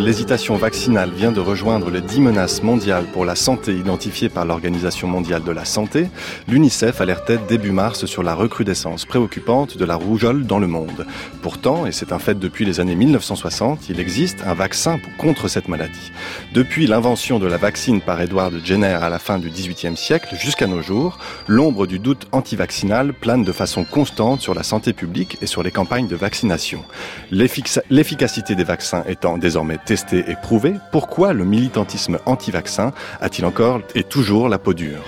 L'hésitation vaccinale vient de rejoindre les 10 menaces mondiales pour la santé identifiées par l'Organisation mondiale de la santé, l'UNICEF alertait début mars sur la recrudescence préoccupante de la rougeole dans le monde. Pourtant, et c'est un fait depuis les années 1960, il existe un vaccin contre cette maladie. Depuis l'invention de la vaccine par Edward Jenner à la fin du XVIIIe siècle jusqu'à nos jours, l'ombre du doute antivaccinal plane de façon constante sur la santé publique et sur les campagnes de vaccination. L'efficacité des vaccins étant désormais testé et prouvé, pourquoi le militantisme anti-vaccin a-t-il encore et toujours la peau dure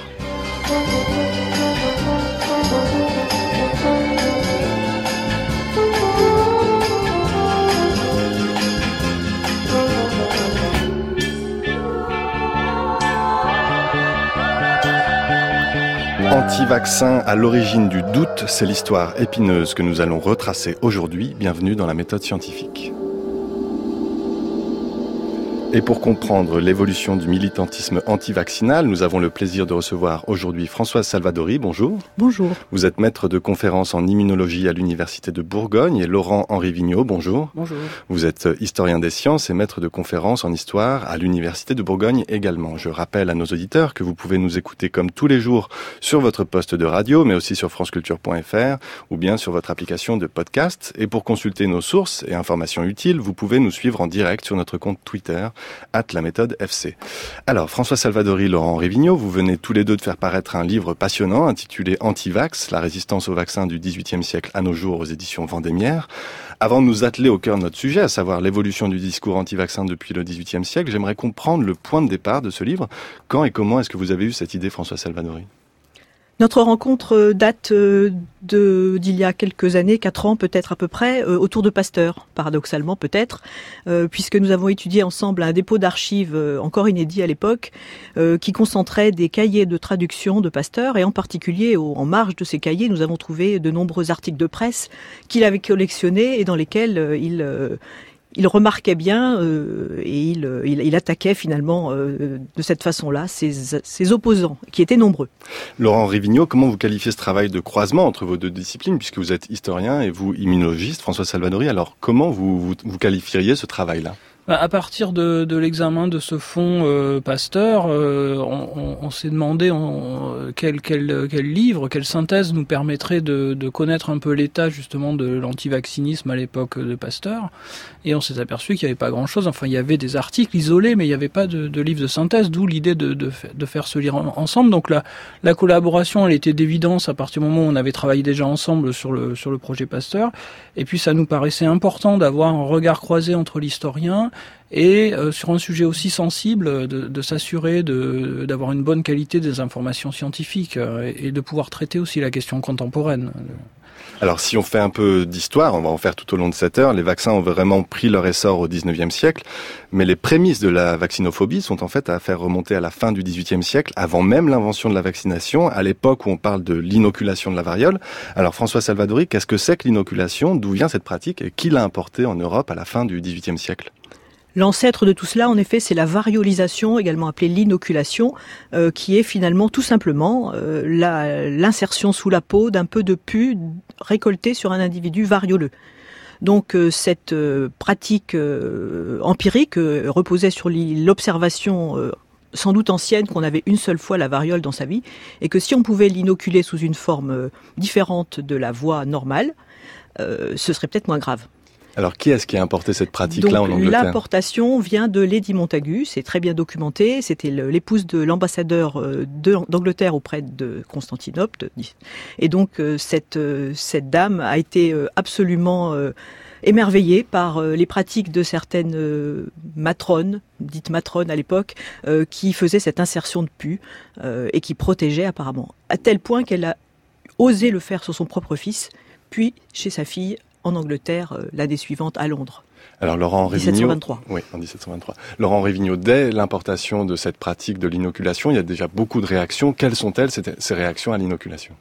Anti-vaccin à l'origine du doute, c'est l'histoire épineuse que nous allons retracer aujourd'hui. Bienvenue dans la méthode scientifique. Et pour comprendre l'évolution du militantisme anti-vaccinal, nous avons le plaisir de recevoir aujourd'hui Françoise Salvadori. Bonjour. Bonjour. Vous êtes maître de conférence en immunologie à l'Université de Bourgogne et Laurent-Henri Vigneault. Bonjour. Bonjour. Vous êtes historien des sciences et maître de conférence en histoire à l'Université de Bourgogne également. Je rappelle à nos auditeurs que vous pouvez nous écouter comme tous les jours sur votre poste de radio, mais aussi sur franceculture.fr ou bien sur votre application de podcast. Et pour consulter nos sources et informations utiles, vous pouvez nous suivre en direct sur notre compte Twitter at la méthode FC. Alors, François Salvadori, Laurent Révigno, vous venez tous les deux de faire paraître un livre passionnant intitulé Anti-Vax, la résistance au vaccin du XVIIIe siècle à nos jours aux éditions Vendémiaire. Avant de nous atteler au cœur de notre sujet, à savoir l'évolution du discours anti-vaccin depuis le XVIIIe siècle, j'aimerais comprendre le point de départ de ce livre. Quand et comment est-ce que vous avez eu cette idée, François Salvadori? Notre rencontre euh, date euh, d'il y a quelques années, quatre ans peut-être à peu près, euh, autour de Pasteur, paradoxalement peut-être, puisque nous avons étudié ensemble un dépôt d'archives encore inédit à l'époque, qui concentrait des cahiers de traduction de Pasteur, et en particulier en marge de ces cahiers, nous avons trouvé de nombreux articles de presse qu'il avait collectionnés et dans lesquels il il remarquait bien euh, et il, euh, il, attaquait finalement euh, de cette façon-là ses, opposants, qui étaient nombreux. Laurent Rivigno, comment vous qualifiez ce travail de croisement entre vos deux disciplines, puisque vous êtes historien et vous immunologiste, François Salvadori? Alors comment vous, vous, vous qualifieriez ce travail-là? À partir de, de l'examen de ce fonds euh, Pasteur, euh, on, on, s'est demandé quel, quel, quel, livre, quelle synthèse nous permettrait de, de connaître un peu l'état justement de l'antivaccinisme à l'époque de Pasteur. Et on s'est aperçu qu'il n'y avait pas grand-chose. Enfin, il y avait des articles isolés, mais il n'y avait pas de, de, livre de synthèse, d'où l'idée de, faire ce livre ensemble. Donc la, la collaboration, elle était d'évidence à partir du moment où on avait travaillé déjà ensemble sur le, sur le projet Pasteur. Et puis ça nous paraissait important d'avoir un regard croisé entre l'historien et euh, sur un sujet aussi sensible, de, de s'assurer d'avoir une bonne qualité des informations scientifiques euh, et, de pouvoir traiter aussi la question contemporaine. Alors si on fait un peu d'histoire, on va en faire tout au long de cette heure, les vaccins ont vraiment pris leur essor au 19e siècle, mais les prémices de la vaccinophobie sont en fait à faire remonter à la fin du 18e siècle, avant même l'invention de la vaccination, à l'époque où on parle de l'inoculation de la variole. Alors François Salvadori, qu'est-ce que c'est que l'inoculation? D'où vient cette pratique? Et qui l'a importée en Europe à la fin du 18e siècle? L'ancêtre de tout cela, en effet, c'est la variolisation, également appelée l'inoculation, euh, qui est finalement tout simplement euh, l'insertion sous la peau d'un peu de pus récolté sur un individu varioleux. Donc euh, cette pratique empirique reposait sur l'observation sans doute ancienne qu'on avait une seule fois la variole dans sa vie, et que si on pouvait l'inoculer sous une forme différente de la voie normale, ce serait peut-être moins grave. Alors, qui est-ce qui a importé cette pratique-là en Angleterre L'importation vient de Lady Montagu, c'est très bien documenté. C'était l'épouse de l'ambassadeur euh, d'Angleterre auprès de Constantinople. Et donc, euh, cette, euh, cette dame a été absolument émerveillée par les pratiques de certaines matrones, dites matrones à l'époque, qui faisaient cette insertion de pus et qui protégeaient apparemment. À tel point qu'elle a osé le faire sur son propre fils, puis chez sa fille en Angleterre euh, l'année suivante à Londres. Alors Laurent Révigno, 1723. Oui, en 1723. Laurent Révigno, dès l'importation de cette pratique de l'inoculation, il y a déjà beaucoup de réactions. Quelles sont-elles ces réactions à l'inoculation?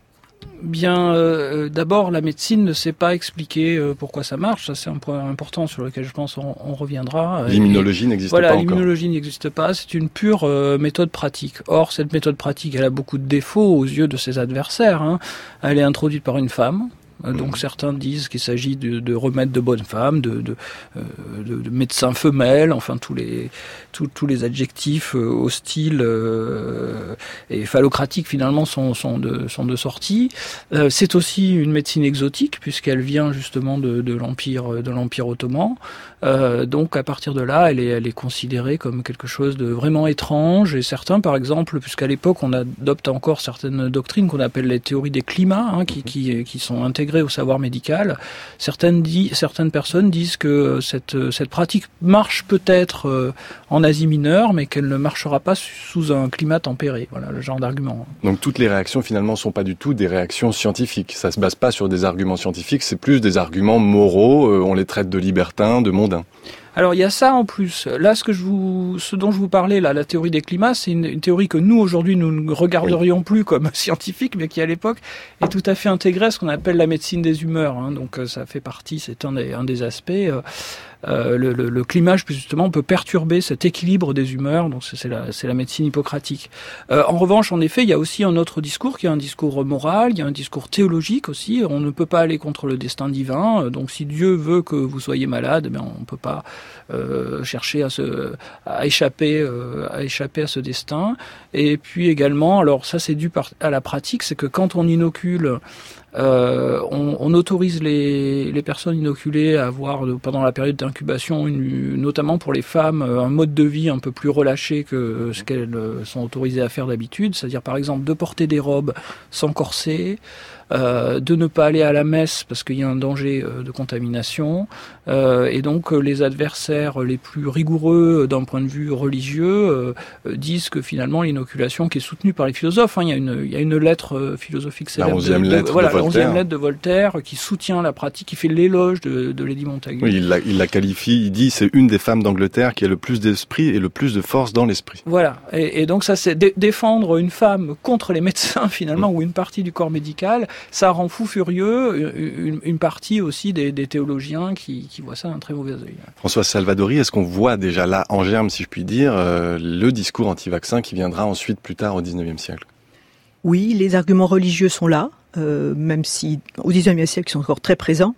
Bien, euh, d'abord, la médecine ne sait pas expliquer euh, pourquoi ça marche. Ça, c'est un point important sur lequel je pense on, on reviendra. L'immunologie n'existe voilà, pas encore. L'immunologie n'existe pas. C'est une pure méthode pratique. Or, cette méthode pratique, elle a beaucoup de défauts aux yeux de ses adversaires. Hein. Elle est introduite par une femme, Donc certains disent qu'il s'agit de, de, remèdes de bonnes femmes, de, de, de, médecins femelles, enfin tous les tous, les adjectifs hostiles et phallocratiques finalement sont, sont, de, sont de sortie. C'est aussi une médecine exotique puisqu'elle vient justement de, de l'empire de l'empire ottoman. donc à partir de là, elle est, elle est considérée comme quelque chose de vraiment étrange. Et certains, par exemple, puisqu'à l'époque on adopte encore certaines doctrines qu'on appelle les théories des climats, hein, qui, qui, qui, sont intégrées au savoir médical, certaines, personnes disent que cette, cette pratique marche peut-être euh, en Asie mineure, mais qu'elle ne marchera pas sous un climat tempéré. Voilà le genre d'argument. Donc toutes les réactions finalement sont pas du tout des réactions scientifiques. Ça se base pas sur des arguments scientifiques, c'est plus des arguments moraux. Euh, on les traite de libertins, de mondains. Alors il y a ça en plus. Là, ce que je vous, ce dont je vous parlais, là, la théorie des climats, c'est une, théorie que nous aujourd'hui nous ne regarderions plus comme scientifique, mais qui à l'époque est tout à fait intégrée à ce qu'on appelle la médecine des humeurs. Hein. Donc euh, ça fait partie, c'est un des, un des aspects. Euh, le, le, le, climat justement peut perturber cet équilibre des humeurs, donc c'est la, la, médecine hippocratique. Euh, en revanche, en effet, il y a aussi un autre discours qui est un discours moral, il y a un discours théologique aussi. On ne peut pas aller contre le destin divin, donc si Dieu veut que vous soyez malade, eh on ne peut pas euh, chercher à, se, à échapper, euh, à échapper à ce destin. Et puis également, alors ça c'est dû à la pratique, c'est que quand on inocule euh, on, autorise les, personnes inoculées à avoir pendant la période d'incubation, notamment pour les femmes, un mode de vie un peu plus relâché que ce qu'elles sont autorisées à faire d'habitude, c'est-à-dire par exemple de porter des robes sans corset, euh, de ne pas aller à la messe parce qu'il y a un danger euh, de contamination, euh, et donc les adversaires les plus rigoureux d'un point de vue religieux disent que finalement l'inoculation qui est soutenue par les philosophes, hein, il, y a une, il y a une lettre philosophique célèbre, la de, lettre, voilà, de Voltaire. lettre de Voltaire qui soutient la pratique, qui fait l'éloge de, de Lady Montagu. Oui, il la, il la qualifie, il dit c'est une des femmes d'Angleterre qui a le plus d'esprit et le plus de force dans l'esprit. Voilà, et, et donc ça c'est défendre une femme contre les médecins finalement mm. ou une partie du corps médical, ça rend fou furieux une, partie aussi des, théologiens qui, voient ça d'un très mauvais œil. François Salvadori, est-ce qu'on voit déjà là, en germe, si je puis dire, euh, le discours anti-vaccin qui viendra ensuite plus tard au XIXe siècle? Oui, les arguments religieux sont là, euh, même si au XIXe siècle ils sont encore très présents.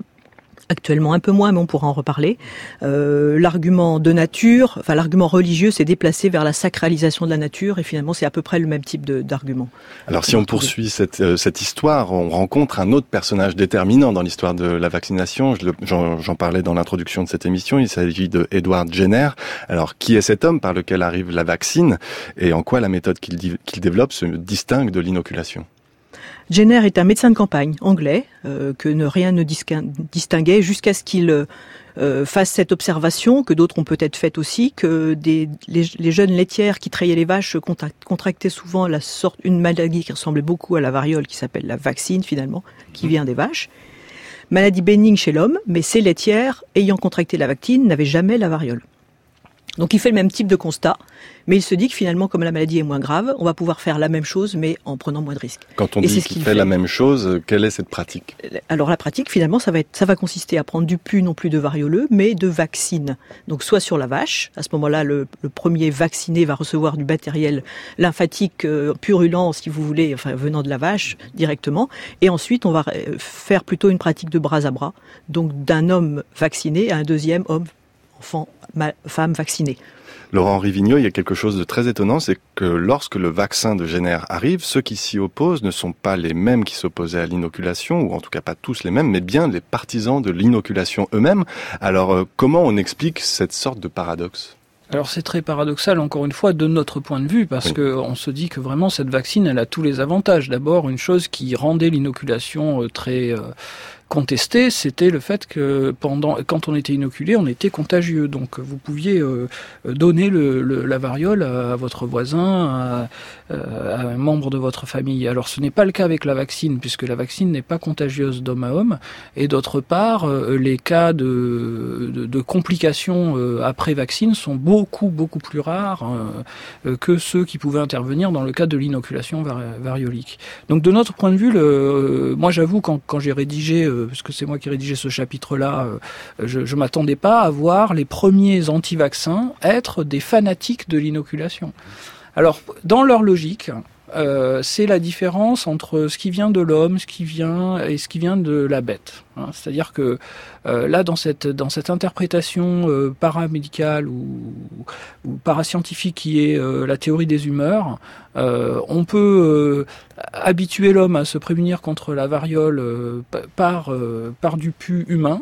Actuellement un peu moins, mais on pourra en reparler. Euh, l'argument de nature, enfin l'argument religieux, s'est déplacé vers la sacralisation de la nature, et finalement c'est à peu près le même type d'argument. Alors si on poursuit cette, euh, cette, histoire, on rencontre un autre personnage déterminant dans l'histoire de la vaccination. J'en parlais dans l'introduction de cette émission. Il s'agit de Edward Jenner. Alors qui est cet homme par lequel arrive la vaccine, et en quoi la méthode qu'il développe se distingue de l'inoculation? Jenner est un médecin de campagne anglais euh, que ne rien ne distinguait jusqu'à ce qu'il euh, fasse cette observation que d'autres ont peut-être faite aussi que des, les, jeunes laitières qui traillaient les vaches contractaient souvent la sorte une maladie qui ressemblait beaucoup à la variole qui s'appelle la vaccine finalement qui vient des vaches. Maladie bénigne chez l'homme, mais ces laitières ayant contracté la vaccine n'avaient jamais la variole. Donc il fait le même type de constat, mais il se dit que finalement, comme la maladie est moins grave, on va pouvoir faire la même chose, mais en prenant moins de risques. Quand on dit qu'il fait, la même chose, quelle est cette pratique? Alors la pratique, finalement, ça va, être, ça va consister à prendre du pu, non plus de varioleux, mais de vaccine. Donc soit sur la vache, à ce moment-là, le, premier vacciné va recevoir du matériel lymphatique euh, purulent, si vous voulez, enfin venant de la vache directement, et ensuite on va euh, faire plutôt une pratique de bras à bras, donc d'un homme vacciné à un deuxième homme enfants, femmes vaccinées. Laurent Rivigno, il y a quelque chose de très étonnant, c'est que lorsque le vaccin de Jenner arrive, ceux qui s'y opposent ne sont pas les mêmes qui s'opposaient à l'inoculation, ou en tout cas pas tous les mêmes, mais bien les partisans de l'inoculation eux-mêmes. Alors euh, comment on explique cette sorte de paradoxe? Alors c'est très paradoxal encore une fois de notre point de vue parce que on se dit que vraiment cette vaccine elle a tous les avantages. D'abord une chose qui rendait l'inoculation euh, très euh, contesté, c'était le fait que pendant, quand on était inoculé, on était contagieux. Donc vous pouviez euh, donner le, la variole à, votre voisin, à, un membre de votre famille. Alors ce n'est pas le cas avec la vaccine, puisque la vaccine n'est pas contagieuse d'homme à homme. Et d'autre part, euh, les cas de, de, complications euh, après vaccine sont beaucoup beaucoup plus rares que ceux qui pouvaient intervenir dans le cas de l'inoculation variolique. Donc de notre point de vue, le, moi j'avoue quand, quand j'ai rédigé parce que c'est moi qui rédigé ce chapitre-là, euh, je ne m'attendais pas à voir les premiers anti-vaccins être des fanatiques de l'inoculation. Alors, dans leur logique, euh, c'est la différence entre ce qui vient de l'homme, ce qui vient et ce qui vient de la bête. Hein. C'est-à-dire que euh, là, dans cette dans cette interprétation euh, paramédicale ou, parascientifique qui est la théorie des humeurs, on peut habituer l'homme à se prémunir contre la variole par par du pu humain.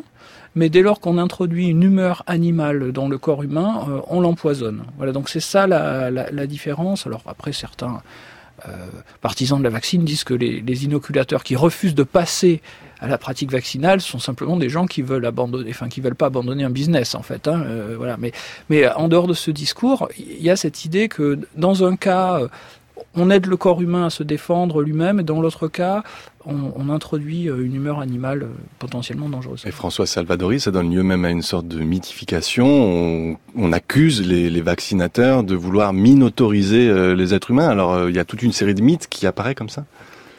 Mais dès lors qu'on introduit une humeur animale dans le corps humain, on l'empoisonne. Voilà, donc c'est ça la, la, la différence. Alors après, certains partisans de la vaccine disent que les, inoculateurs qui refusent de passer à la pratique vaccinale sont simplement des gens qui veulent abandonner, enfin qui veulent pas abandonner un business en fait. Hein, euh. Mais, mais en dehors de ce discours, il y a cette idée que dans un cas on aide le corps humain à se défendre lui-même, et dans l'autre cas, on, introduit euh, une humeur animale potentiellement dangereuse. Et François Salvadori, ça donne lieu même à une sorte de mythification. On, accuse les, vaccinateurs de vouloir minautoriser euh, les êtres humains. Alors, euh, il y a toute une série de mythes qui apparaît comme ça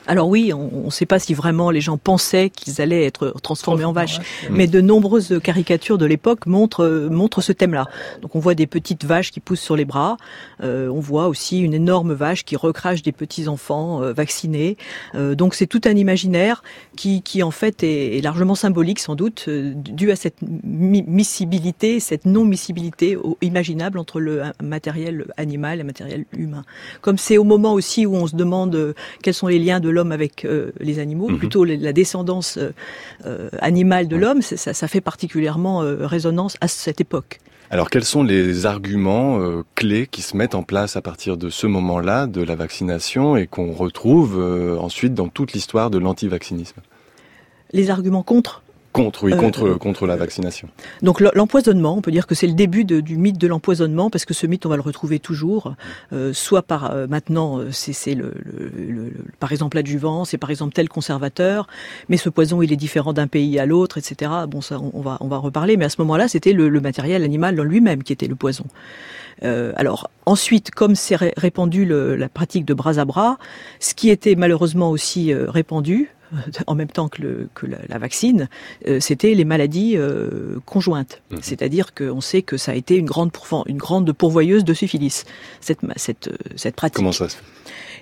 alors oui, on ne sait pas si vraiment les gens pensaient qu'ils allaient être transformés en vaches, mais de nombreuses caricatures de l'époque montrent, montrent ce thème-là. Donc on voit des petites vaches qui poussent sur les bras, euh, on voit aussi une énorme vache qui recrache des petits enfants euh, vaccinés. Euh, donc c'est tout un imaginaire qui, qui en fait est, est largement symbolique sans doute, euh, dû à cette miscibilité, cette non-miscibilité imaginable entre le matériel animal et le matériel humain. Comme c'est au moment aussi où on se demande euh, quels sont les liens de l'homme avec euh, les animaux, mmh. plutôt la descendance euh, animale de l'homme, ça, ça, fait particulièrement euh, résonance à cette époque. Alors quels sont les arguments euh, clés qui se mettent en place à partir de ce moment-là de la vaccination et qu'on retrouve euh, ensuite dans toute l'histoire de l'antivaccinisme? Les arguments contre? Contre, oui, contre, euh, contre la vaccination. Donc l'empoisonnement, on peut dire que c'est le début de, du mythe de l'empoisonnement, parce que ce mythe, on va le retrouver toujours, euh, soit par euh, maintenant, c'est le, le, le, par exemple l'adjuvant, c'est par exemple tel conservateur, mais ce poison, il est différent d'un pays à l'autre, etc. Bon, ça, on, on, va, on va reparler, mais à ce moment-là, c'était le, le, matériel animal dans lui-même qui était le poison. Euh, alors ensuite, comme c'est répandu le, la pratique de bras à bras, ce qui était malheureusement aussi euh, répandu, en même temps que, le, que la, la, vaccine, euh, c'était les maladies euh, conjointes. Mmh. C'est-à-dire qu'on sait que ça a été une grande, une grande pourvoyeuse de syphilis, cette, cette, cette pratique. Comment ça se fait?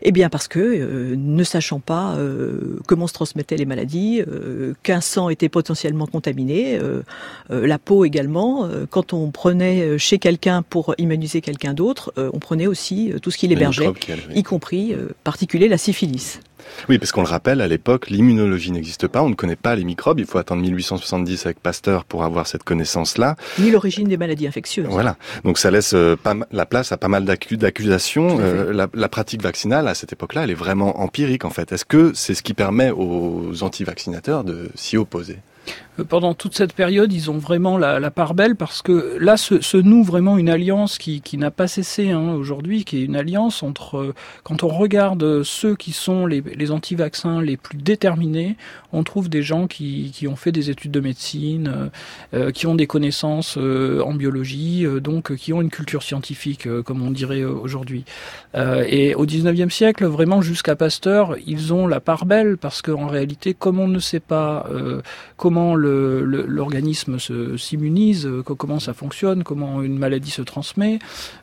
Eh bien parce que, euh, ne sachant pas euh, comment se transmettaient les maladies, euh, qu'un sang était potentiellement contaminé, euh, la peau également, quand on prenait chez quelqu'un pour immuniser quelqu'un d'autre, on prenait aussi tout ce qui l'hébergeait, y compris particulier la syphilis. Oui, parce qu'on le rappelle, à l'époque, l'immunologie n'existe pas, on ne connaît pas les microbes, il faut attendre 1870 avec Pasteur pour avoir cette connaissance-là. Ni l'origine des maladies infectieuses. Voilà, donc ça laisse euh, pas la place à pas mal d'accusations. Euh, la, la, pratique vaccinale, à cette époque-là, elle est vraiment empirique en fait. Est-ce que c'est ce qui permet aux anti-vaccinateurs de s'y opposer? Pendant toute cette période, ils ont vraiment la, part belle parce que là se, noue vraiment une alliance qui, n'a pas cessé hein, aujourd'hui, qui est une alliance entre, quand on regarde ceux qui sont les, anti-vaccins les plus déterminés, on trouve des gens qui, ont fait des études de médecine, euh, qui ont des connaissances euh, en biologie, euh, donc qui ont une culture scientifique, euh, comme on dirait aujourd'hui. Euh, et au 19e siècle, vraiment jusqu'à Pasteur, ils ont la part belle parce qu'en réalité, comme on ne sait pas euh, comment l'organisme s'immunise, euh, comment ça fonctionne, comment une maladie se transmet.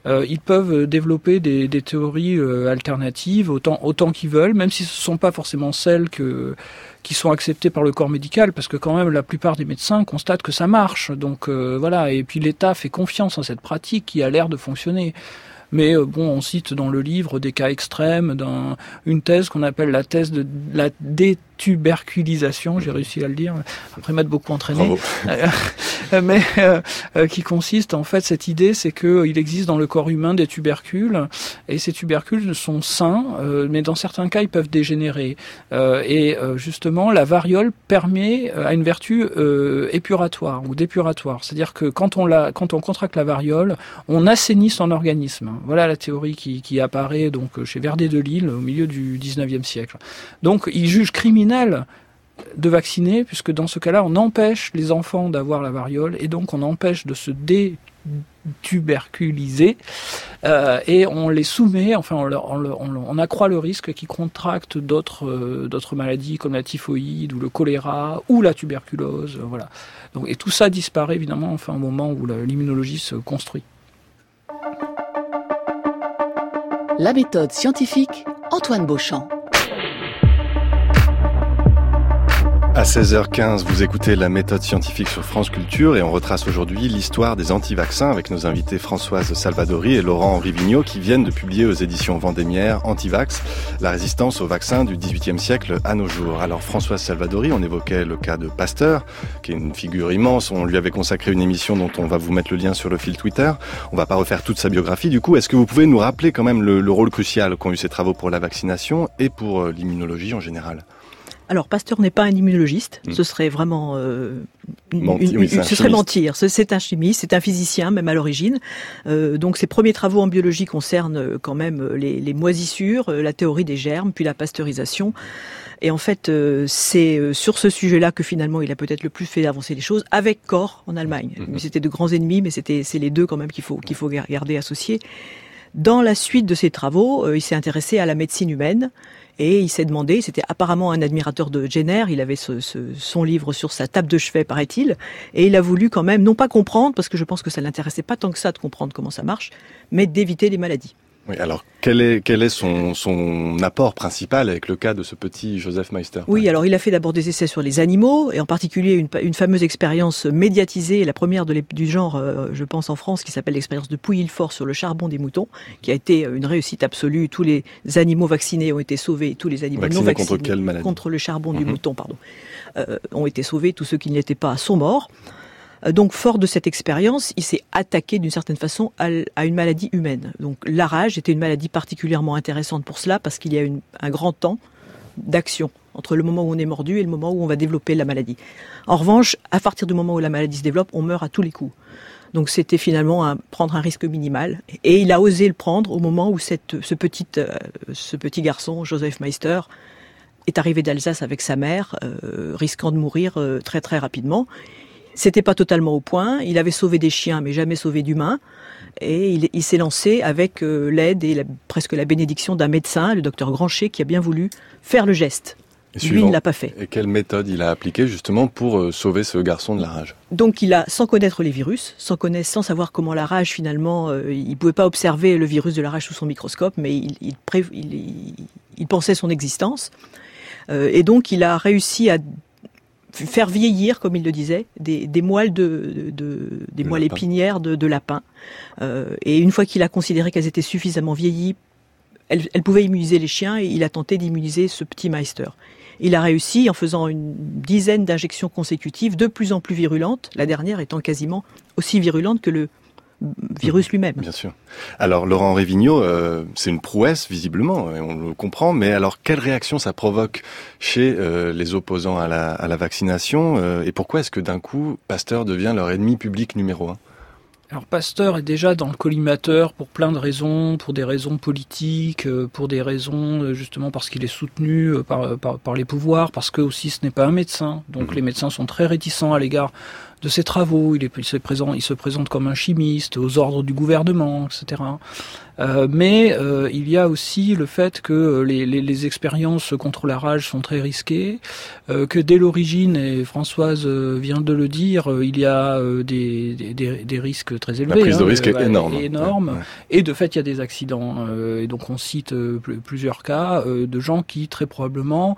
Euh, ils peuvent développer des, théories euh, alternatives autant, qu'ils veulent, même si ce ne sont pas forcément celles qui sont acceptées par le corps médical, parce que quand même la plupart des médecins constatent que ça marche. Donc euh, voilà, et puis l'État fait confiance en cette pratique qui a l'air de fonctionner. Mais euh, bon, on cite dans le livre des cas extrêmes d'une thèse qu'on appelle la thèse de la détuberculisation, j'ai réussi à le dire, après m'être beaucoup entraîné, mais euh, qui consiste en fait, cette idée, c'est qu'il existe dans le corps humain des tubercules, et ces tubercules sont sains, euh, mais dans certains cas, ils peuvent dégénérer. Euh, et justement, la variole permet à une vertu épuratoire ou dépuratoire, c'est-à-dire que quand on, la, quand on contracte la variole, on assainit son organisme. Voilà la théorie qui, qui apparaît donc chez Verdet de Lille au milieu du 19e siècle. Donc il juge criminel de vacciner, puisque dans ce cas-là, on empêche les enfants d'avoir la variole et donc on empêche de se détuberculiser euh, et on les soumet, enfin on, accroît le risque qu'ils contractent d'autres euh, d'autres maladies comme la typhoïde ou le choléra ou la tuberculose, voilà. Donc, et tout ça disparaît évidemment enfin au moment où l'immunologie se construit. La méthode scientifique Antoine Beauchamp. À 16h15, vous écoutez la méthode scientifique sur France Culture et on retrace aujourd'hui l'histoire des anti-vaccins avec nos invités Françoise Salvadori et Laurent Rivigno qui viennent de publier aux éditions Vendémiaire Antivax, la résistance aux vaccins du XVIIIe siècle à nos jours. Alors Françoise Salvadori, on évoquait le cas de Pasteur, qui est une figure immense. On lui avait consacré une émission dont on va vous mettre le lien sur le fil Twitter. On va pas refaire toute sa biographie. Du coup, est-ce que vous pouvez nous rappeler quand même le, le rôle crucial qu'ont eu ces travaux pour la vaccination et pour euh, l'immunologie en général? Alors, Pasteur n'est pas un immunologiste. Hmm. Ce serait vraiment euh, ce serait mentir. C'est un chimiste, c'est un physicien même à l'origine. Euh, donc ses premiers travaux en biologie concernent euh, quand même euh, les, les, moisissures, la théorie des germes, puis la pasteurisation. Et en fait, c'est sur ce sujet-là que finalement il a peut-être le plus fait avancer les choses avec Corps en Allemagne. Mhm. C'était de grands ennemis, mais c'était c'est les deux quand même qu'il faut qu'il faut garder associés. Dans la suite de ses travaux, il s'est intéressé à la médecine humaine et il s'est demandé, c'était apparemment un admirateur de Jenner, il avait ce, son livre sur sa table de chevet, paraît-il, et il a voulu quand même, non pas comprendre, parce que je pense que ça l'intéressait pas tant que ça de comprendre comment ça marche, mais d'éviter les maladies. Oui, alors quel est, quel est son, son apport principal avec le cas de ce petit Joseph Meister Oui, alors il a fait d'abord des essais sur les animaux, et en particulier une, une fameuse expérience médiatisée, la première de du genre, euh, je pense en France, qui s'appelle l'expérience de Pouilly-le-Fort sur le charbon des moutons, qui a été une réussite absolue. Tous les animaux vaccinés ont été sauvés, tous les animaux vaccinés non vaccinés contre, quelle maladie? contre le charbon du mhm. mouton, pardon, euh, ont été sauvés. Tous ceux qui n'y étaient pas sont morts. Euh, donc, fort de cette expérience, il s'est attaqué d'une certaine façon à, une maladie humaine. Donc, la rage était une maladie particulièrement intéressante pour cela parce qu'il y a un grand temps d'action entre le moment où on est mordu et le moment où on va développer la maladie. En revanche, à partir du moment où la maladie se développe, on meurt à tous les coups. Donc c'était finalement prendre un risque minimal. Et il a osé le prendre au moment où cette, ce, petit, euh, ce petit garçon, Joseph Meister, est arrivé d'Alsace avec sa mère, euh, risquant de mourir très très rapidement. C'était pas totalement au point. Il avait sauvé des chiens, mais jamais sauvé d'humains. Et il, il s'est lancé avec euh, l'aide et la, presque la bénédiction d'un médecin, le docteur Grancher, qui a bien voulu faire le geste. Et Lui ne l'a pas fait. Et quelle méthode il a appliquée justement pour euh, sauver ce garçon de la rage? Donc il a, sans connaître les virus, sans connaître, sans savoir comment la rage finalement, euh, il pouvait pas observer le virus de la rage sous son microscope, mais il, il, il, il pensait son existence. Euh, et donc il a réussi à faire vieillir, comme il le disait, des, des moelles de, de des moelles lapin. épinières de, de lapin. Euh, et une fois qu'il a considéré qu'elles étaient suffisamment vieillies, elles, elles, pouvaient immuniser les chiens et il a tenté d'immuniser ce petit Meister. Il a réussi en faisant une dizaine d'injections consécutives, de plus en plus virulentes, la dernière étant quasiment aussi virulente que le virus mmh. lui-même. Bien sûr. Alors Laurent Révigno, euh, c'est une prouesse visiblement, et on le comprend, mais alors quelle réaction ça provoque chez euh, les opposants à la, à la vaccination euh, et pourquoi est-ce que d'un coup Pasteur devient leur ennemi public numéro un? Alors Pasteur est déjà dans le collimateur pour plein de raisons, pour des raisons politiques, pour des raisons justement parce qu'il est soutenu par, par, par, les pouvoirs, parce que aussi ce n'est pas un médecin. Donc mmh. les médecins sont très réticents à l'égard de ses travaux. Il, est, il, se présente, il se présente comme un chimiste aux ordres du gouvernement, etc. Euh, mais euh, il y a aussi le fait que les, les, les, expériences contre la rage sont très risquées, euh, que dès l'origine, et Françoise vient de le dire, il y a des, des, des, risques très élevés. La prise de risque hein, est énorme. énorme. Ouais, ouais. Et de fait, il y a des accidents. et donc on cite plusieurs cas de gens qui très probablement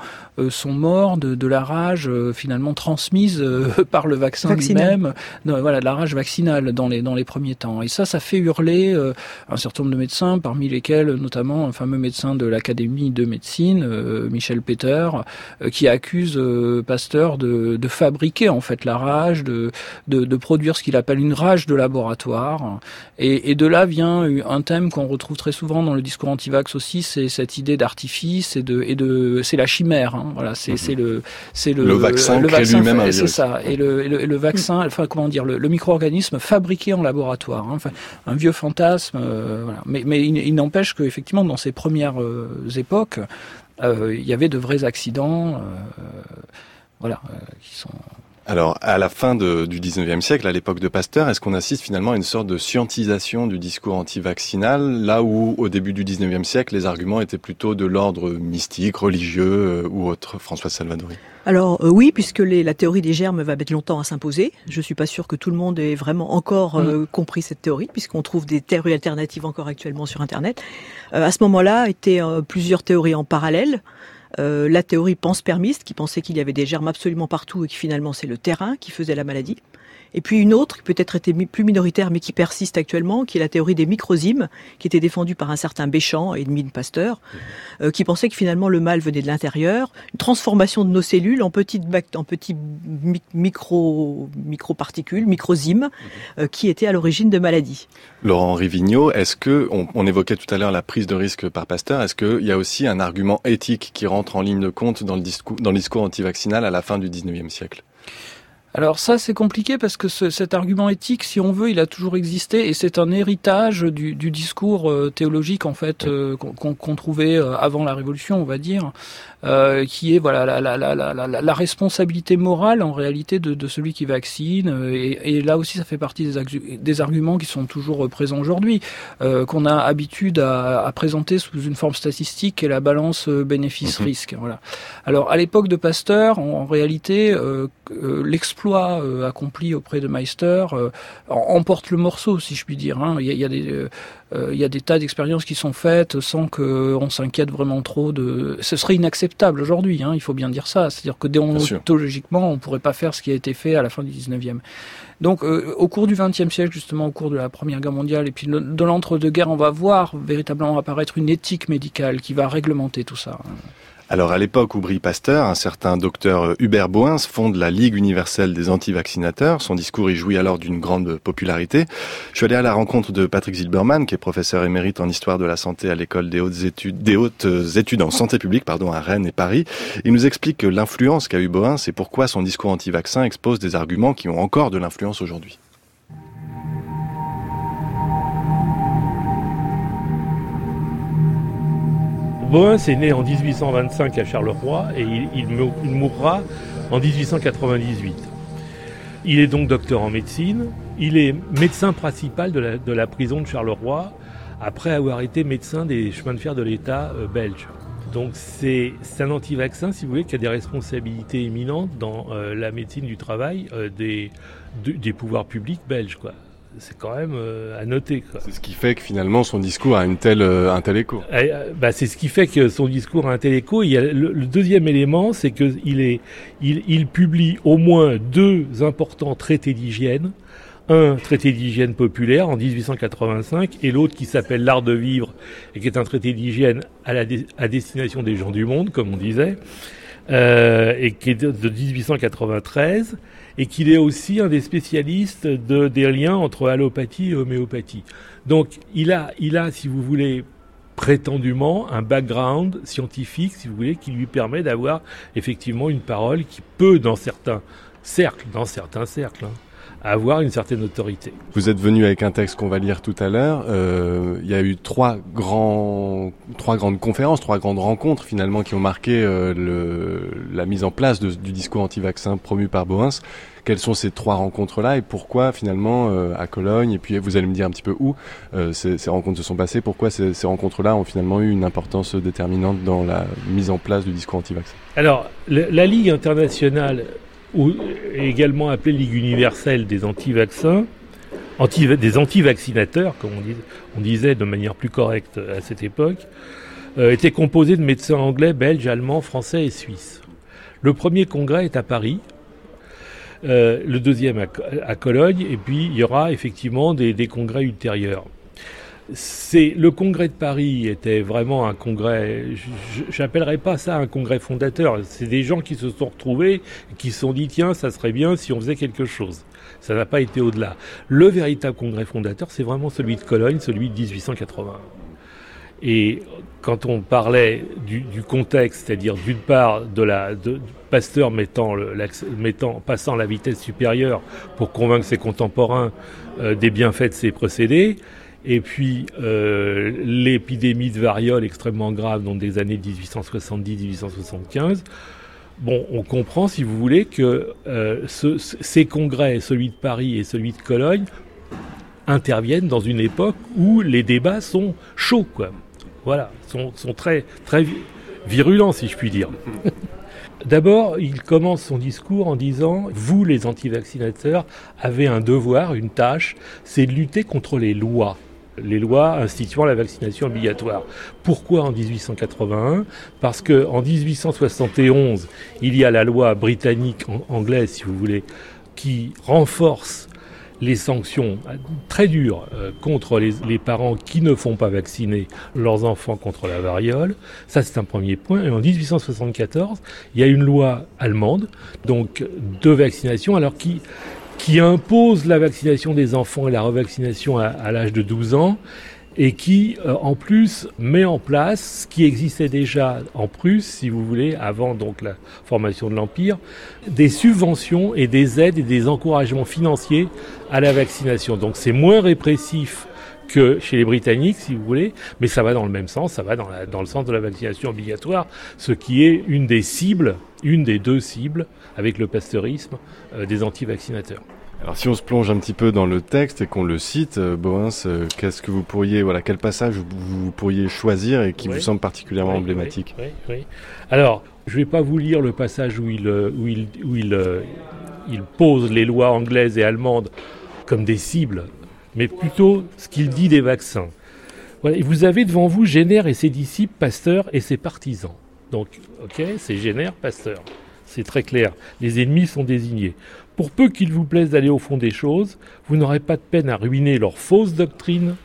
sont morts de, de la rage finalement transmise par le vaccin lui-même. Voilà, de la rage vaccinale dans les, dans les premiers temps. Et ça, ça fait hurler un certain nombre de médecins parmi lesquels notamment un fameux médecin de l'Académie de médecine, euh, Michel Peter, euh, qui accuse euh, Pasteur de, de, fabriquer en fait la rage, de, de, de produire ce qu'il appelle une rage de laboratoire. Et, et de là vient un thème qu'on retrouve très souvent dans le discours anti-vax aussi, c'est cette idée d'artifice et de, et de c'est la chimère. Hein, voilà, c'est mmh. le c'est le, le vaccin, le vaccin lui-même c'est ça. Et le, le, le vaccin, enfin comment dire, le, le micro-organisme fabriqué en laboratoire. Hein, un vieux fantasme. Euh. Mais il, n'empêche qu'effectivement, dans ces premières euh, époques, euh, il y avait de vrais accidents, voilà, qui sont Alors, à la fin du 19e siècle, à l'époque de Pasteur, est-ce qu'on assiste finalement à une sorte de scientisation du discours anti-vaccinal, là où, au début du 19e siècle, les arguments étaient plutôt de l'ordre mystique, religieux ou autre François Salvadori? Alors euh, oui, puisque les, la théorie des germes va mettre longtemps à s'imposer. Je suis pas sûr que tout le monde ait vraiment encore euh, mm. compris cette théorie, puisqu'on trouve des théories alternatives encore actuellement sur Internet. à ce moment-là, étaient plusieurs théories en parallèle. Euh, la théorie pense-permiste, qui pensait qu'il y avait des germes absolument partout et que finalement c'est le terrain qui faisait la maladie. Et puis une autre qui peut-être était plus minoritaire mais qui persiste actuellement, qui est la théorie des microzymes, qui était défendue par un certain Béchamp, ennemi de Pasteur, euh, qui pensait que finalement le mal venait de l'intérieur, une transformation de nos cellules en petites, en petits micro, micro-particules, microzymes, euh, qui étaient à l'origine de maladies. Laurent Rivigno, est-ce que, on, évoquait tout à l'heure la prise de risque par Pasteur, est-ce qu'il y a aussi un argument éthique qui rentre en ligne de compte dans le discours, dans le discours antivaccinal à la fin du 19e siècle? Alors ça c'est compliqué parce que cet argument éthique, si on veut, il a toujours existé et c'est un héritage du, discours euh, théologique en fait euh, qu'on trouvait euh, avant la Révolution, on va dire, qui est voilà la, la, la, la, responsabilité morale en réalité de, de celui qui vaccine et, et, là aussi ça fait partie des, des arguments qui sont toujours présents aujourd'hui, qu'on a habitude à, à, présenter sous une forme statistique et la balance bénéfice-risque. Voilà. Alors à l'époque de Pasteur, en, réalité, exploit euh, accompli auprès de Meister euh, emporte le morceau, si je puis dire. Hein. Il, y a, des, euh, il y a des tas d'expériences qui sont faites sans qu'on s'inquiète vraiment trop de. Ce serait inacceptable aujourd'hui, hein, il faut bien dire ça. C'est-à-dire que déontologiquement, on ne pourrait pas faire ce qui a été fait à la fin du 19e. Donc, au cours du XXe siècle, justement, au cours de la Première Guerre mondiale et puis de l'entre-deux-guerres, on va voir véritablement apparaître une éthique médicale qui va réglementer tout ça. Alors à l'époque où brille Pasteur, un certain docteur Hubert Boins fonde la Ligue universelle des anti-vaccinateurs. Son discours y jouit alors d'une grande popularité. Je suis allé à la rencontre de Patrick Zilberman, qui est professeur émérite en histoire de la santé à l'école des hautes études, des hautes études en santé publique, pardon, à Rennes et Paris. Il nous explique l'influence qu'a eu Boins et pourquoi son discours anti-vaccin expose des arguments qui ont encore de l'influence aujourd'hui. Boins est né en 1825 à Charleroi et il, mourra en 1898. Il est donc docteur en médecine. Il est médecin principal de la, prison de Charleroi après avoir été médecin des chemins de fer de l'État euh, belge. Donc c'est un anti-vaccin, si vous voulez, qui a des responsabilités éminentes dans euh, la médecine du travail euh, des, pouvoirs publics belges. C'est quand même euh, à noter. C'est ce qui fait que finalement son discours a une telle, euh, un tel écho. Eh, euh, bah, c'est ce qui fait que son discours a un tel écho. Il y a le, deuxième élément, c'est qu'il est, il, il, publie au moins deux importants traités d'hygiène. Un traité d'hygiène populaire en 1885 et l'autre qui s'appelle L'art de vivre et qui est un traité d'hygiène à, la à destination des gens du monde, comme on disait, et qui est de 1893 et qu'il est aussi un des spécialistes de, des liens entre allopathie et homéopathie. Donc il a, il a, si vous voulez, prétendument un background scientifique, si vous voulez, qui lui permet d'avoir effectivement une parole qui peut, dans certains cercles, dans certains cercles, hein, avoir une certaine autorité. Vous êtes venu avec un texte qu'on va lire tout à l'heure. Euh, il y a eu trois grands, trois grandes conférences, trois grandes rencontres finalement qui ont marqué euh, la mise en place du discours anti-vaccin promu par Boens. Quelles sont ces trois rencontres-là et pourquoi finalement euh, à Cologne et puis vous allez me dire un petit peu où euh, ces, rencontres se sont passées. Pourquoi ces, rencontres-là ont finalement eu une importance déterminante dans la mise en place du discours anti-vaccin? Alors la Ligue internationale également appelée Ligue universelle des anti-vaccins, anti, des anti-vaccinateurs, comme on, on, disait de manière plus correcte à cette époque, euh, était composée de médecins anglais, belges, allemands, français et suisses. Le premier congrès est à Paris, euh, le deuxième à, Cologne, et puis il y aura effectivement des, des congrès ultérieurs c'est le congrès de Paris était vraiment un congrès. J'appellerais pas ça un congrès fondateur. C'est des gens qui se sont retrouvés, qui se sont dit tiens, ça serait bien si on faisait quelque chose. Ça n'a pas été au-delà. Le véritable congrès fondateur, c'est vraiment celui de Cologne, celui de 1880. Et quand on parlait du, contexte, c'est-à-dire d'une part de la de, Pasteur mettant, passant la vitesse supérieure pour convaincre ses contemporains euh, des bienfaits de ses procédés, et puis euh, l'épidémie de variole extrêmement grave, donc des années 1870-1875, bon, on comprend, si vous voulez, que euh, ces congrès, celui de Paris et celui de Cologne, interviennent dans une époque où les débats sont chauds, quoi. Voilà, sont, sont très, très virulents, si je puis dire. D'abord, il commence son discours en disant Vous, les anti-vaccinateurs, avez un devoir, une tâche, c'est de lutter contre les lois les lois instituant la vaccination obligatoire. Pourquoi en 1881 Parce que en 1871, il y a la loi britannique, anglaise si vous voulez, qui renforce les sanctions très dures euh, contre les, les, parents qui ne font pas vacciner leurs enfants contre la variole. Ça, c'est un premier point. Et en 1874, il y a une loi allemande, donc de vaccination, alors qui qui impose la vaccination des enfants et la revaccination à, l'âge de 12 ans et qui, euh, en plus, met en place ce qui existait déjà en Prusse, si vous voulez, avant donc la formation de l'Empire, des subventions et des aides et des encouragements financiers à la vaccination. Donc c'est moins répressif que chez les Britanniques, si vous voulez, mais ça va dans le même sens, ça va dans, le sens de la vaccination obligatoire, ce qui est une des cibles, une des deux cibles avec le pasteurisme euh, des anti-vaccinateurs. Alors si on se plonge un petit peu dans le texte et qu'on le cite, euh, euh qu'est-ce que vous pourriez, voilà, quel passage vous, pourriez choisir et qui vous semble particulièrement emblématique oui, oui, Alors, je ne vais pas vous lire le passage où il, euh, où il, où il, il pose les lois anglaises et allemandes comme des cibles, mais plutôt ce qu'il dit des vaccins. Voilà, et vous avez devant vous Génère et ses disciples, Pasteur et ses partisans. Donc, ok, c'est Génère, Pasteur c'est très clair. Les ennemis sont désignés. Pour peu qu'il vous plaise d'aller au fond des choses, vous n'aurez pas de peine à ruiner leurs fausses doctrines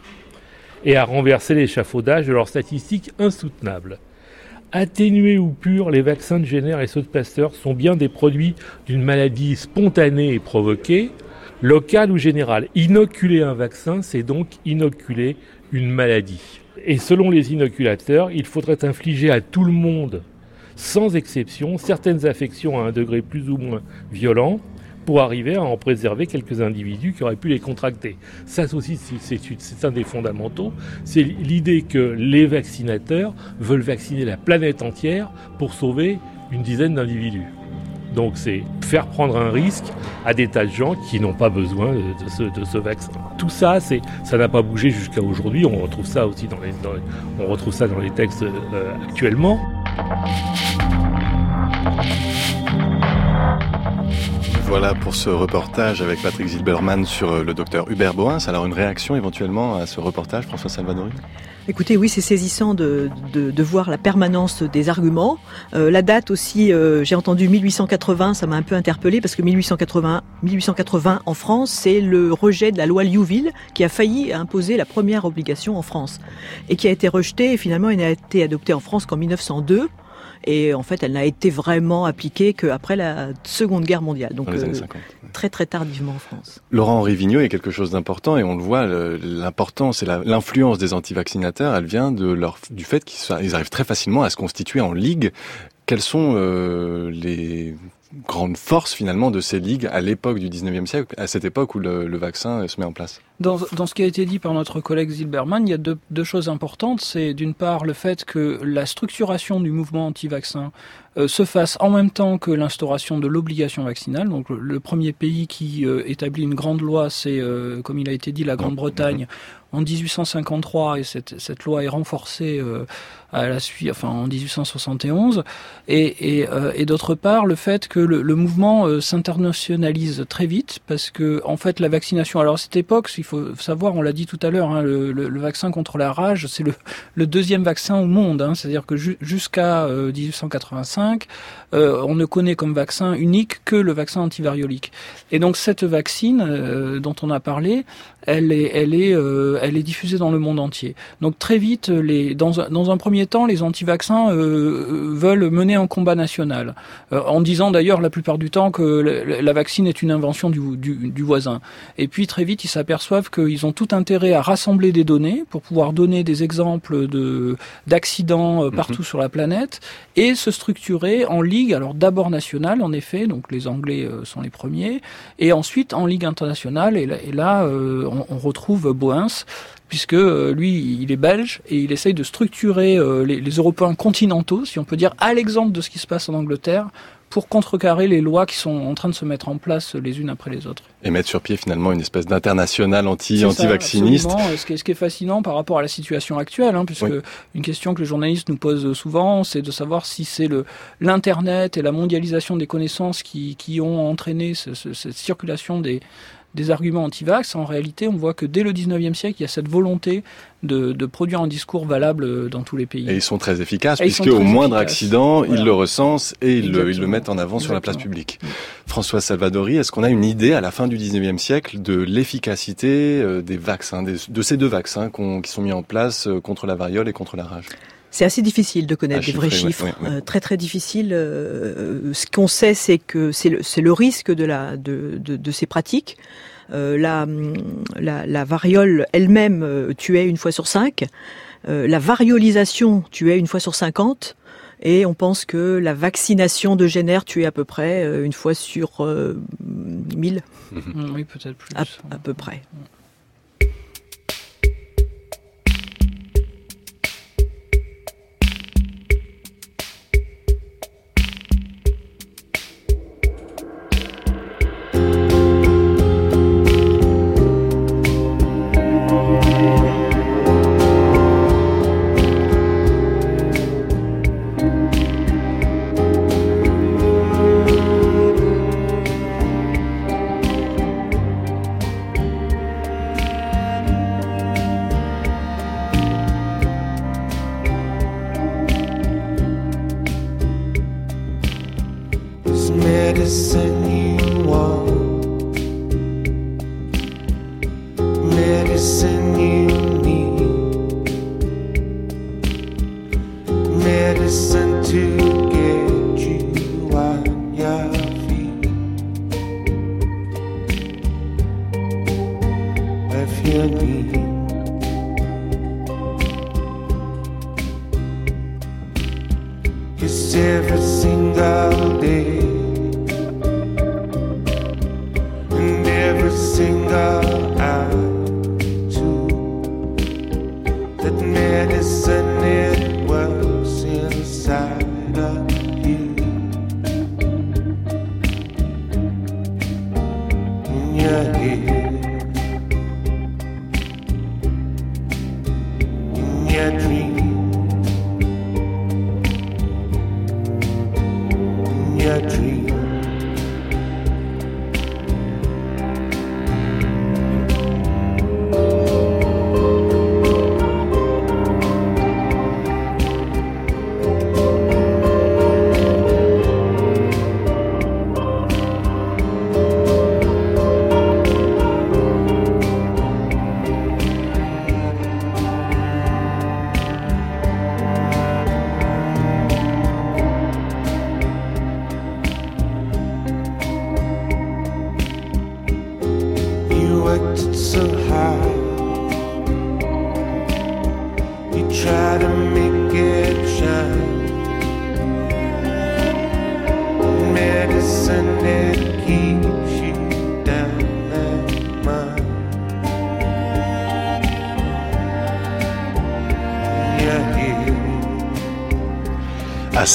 et à renverser l'échafaudage de leurs statistiques insoutenables. Atténués ou purs, les vaccins de Génère et ceux de Pasteur sont bien des produits d'une maladie spontanée et provoquée, locale ou générale. Inoculer un vaccin, c'est donc inoculer une maladie. Et selon les inoculateurs, il faudrait infliger à tout le monde sans exception, certaines affections à un degré plus ou moins violent pour arriver à en préserver quelques individus qui auraient pu les contracter. Ça aussi, c'est un des fondamentaux. C'est l'idée que les vaccinateurs veulent vacciner la planète entière pour sauver une dizaine d'individus. Donc c'est faire prendre un risque à des tas de gens qui n'ont pas besoin de, ce, vaccin. Tout ça, ça n'a pas bougé jusqu'à aujourd'hui. On retrouve ça aussi dans les, on retrouve ça dans les textes euh, actuellement. Voilà pour ce reportage avec Patrick Zilberman sur euh, le docteur Hubert Boins. Alors une réaction éventuellement à ce reportage, François Salvadori? Écoutez, oui, c'est saisissant de, de, voir la permanence des arguments. Euh, la date aussi, euh, j'ai entendu 1880, ça m'a un peu interpellé parce que 1880, 1880 en France, c'est le rejet de la loi Liouville qui a failli imposer la première obligation en France et qui a été rejetée et finalement elle n'a été adoptée en France qu'en 1902. Et en fait, elle n'a été vraiment appliquée qu'après la Seconde Guerre mondiale. Donc, euh, très très tardivement en France. Laurent Henri Vigneault est quelque chose d'important et on le voit, l'importance et l'influence des antivaccinateurs, elle vient de leur, du fait qu'ils arrivent très facilement à se constituer en ligue. Quels sont euh, les grande force finalement de ces ligues à l'époque du 19e siècle, à cette époque où le, vaccin se met en place? Dans, ce qui a été dit par notre collègue Zilberman, il y a deux, choses importantes. C'est d'une part le fait que la structuration du mouvement anti-vaccin euh, se fasse en même temps que l'instauration de l'obligation vaccinale. Donc le, premier pays qui euh, établit une grande loi, c'est, euh, comme il a été dit, la Grande-Bretagne en 1853 et cette, cette loi est renforcée à la suite, enfin en 1871, et, d'autre part le fait que le, mouvement s'internationalise très vite parce que en fait la vaccination, alors à cette époque, faut savoir, on l'a dit tout à l'heure, hein, le, vaccin contre la rage, c'est le, deuxième vaccin au monde, hein, c'est-à-dire que jusqu'à 1885, euh, on ne connaît comme vaccin unique que le vaccin antivariolique. Et donc cette vaccine dont on a parlé, elle est, elle est, elle est diffusée dans le monde entier. Donc très vite, les, dans, dans un premier temps, les anti-vaccins euh, euh, veulent mener un combat national, euh, en disant d'ailleurs la plupart du temps que la, vaccine est une invention du, du, voisin. Et puis très vite, ils s'aperçoivent qu'ils ont tout intérêt à rassembler des données pour pouvoir donner des exemples de d'accidents partout mhm. sur la planète et se structurer en ligue. Alors d'abord nationale, en effet, donc les Anglais sont les premiers, et ensuite en ligue internationale. Et là, on, on retrouve Boens puisque lui, il est belge et il essaye de structurer les, les Européens continentaux, si on peut dire, à l'exemple de ce qui se passe en Angleterre, pour contrecarrer les lois qui sont en train de se mettre en place les unes après les autres. Et mettre sur pied finalement une espèce d'international anti, anti-vacciniste. Ce qui, est, ce qui est fascinant par rapport à la situation actuelle, hein, puisque une question que les journalistes nous posent souvent, c'est de savoir si c'est le l'internet et la mondialisation des connaissances qui, qui ont entraîné cette circulation des des arguments anti-vax, en réalité, on voit que dès le 19e siècle, il y a cette volonté de, produire un discours valable dans tous les pays. Et ils sont très efficaces, puisque au moindre accident, ils le recensent et ils le, mettent en avant sur la place publique. François Salvadori, est-ce qu'on a une idée à la fin du 19e siècle de l'efficacité euh, des vaccins, de ces deux vaccins qui sont mis en place euh, contre la variole et contre la rage? C'est assez difficile de connaître des vrais chiffres, euh, très très difficile. ce qu'on sait, c'est que c'est le, le, risque de, la, de, de, de ces pratiques. Euh, la, la, la, variole elle-même euh, tuait une fois sur cinq. Euh, la variolisation tuait une fois sur cinquante. Et on pense que la vaccination de génère tuait à peu près une fois sur euh, 1000. Oui, peut-être plus. À, peu près.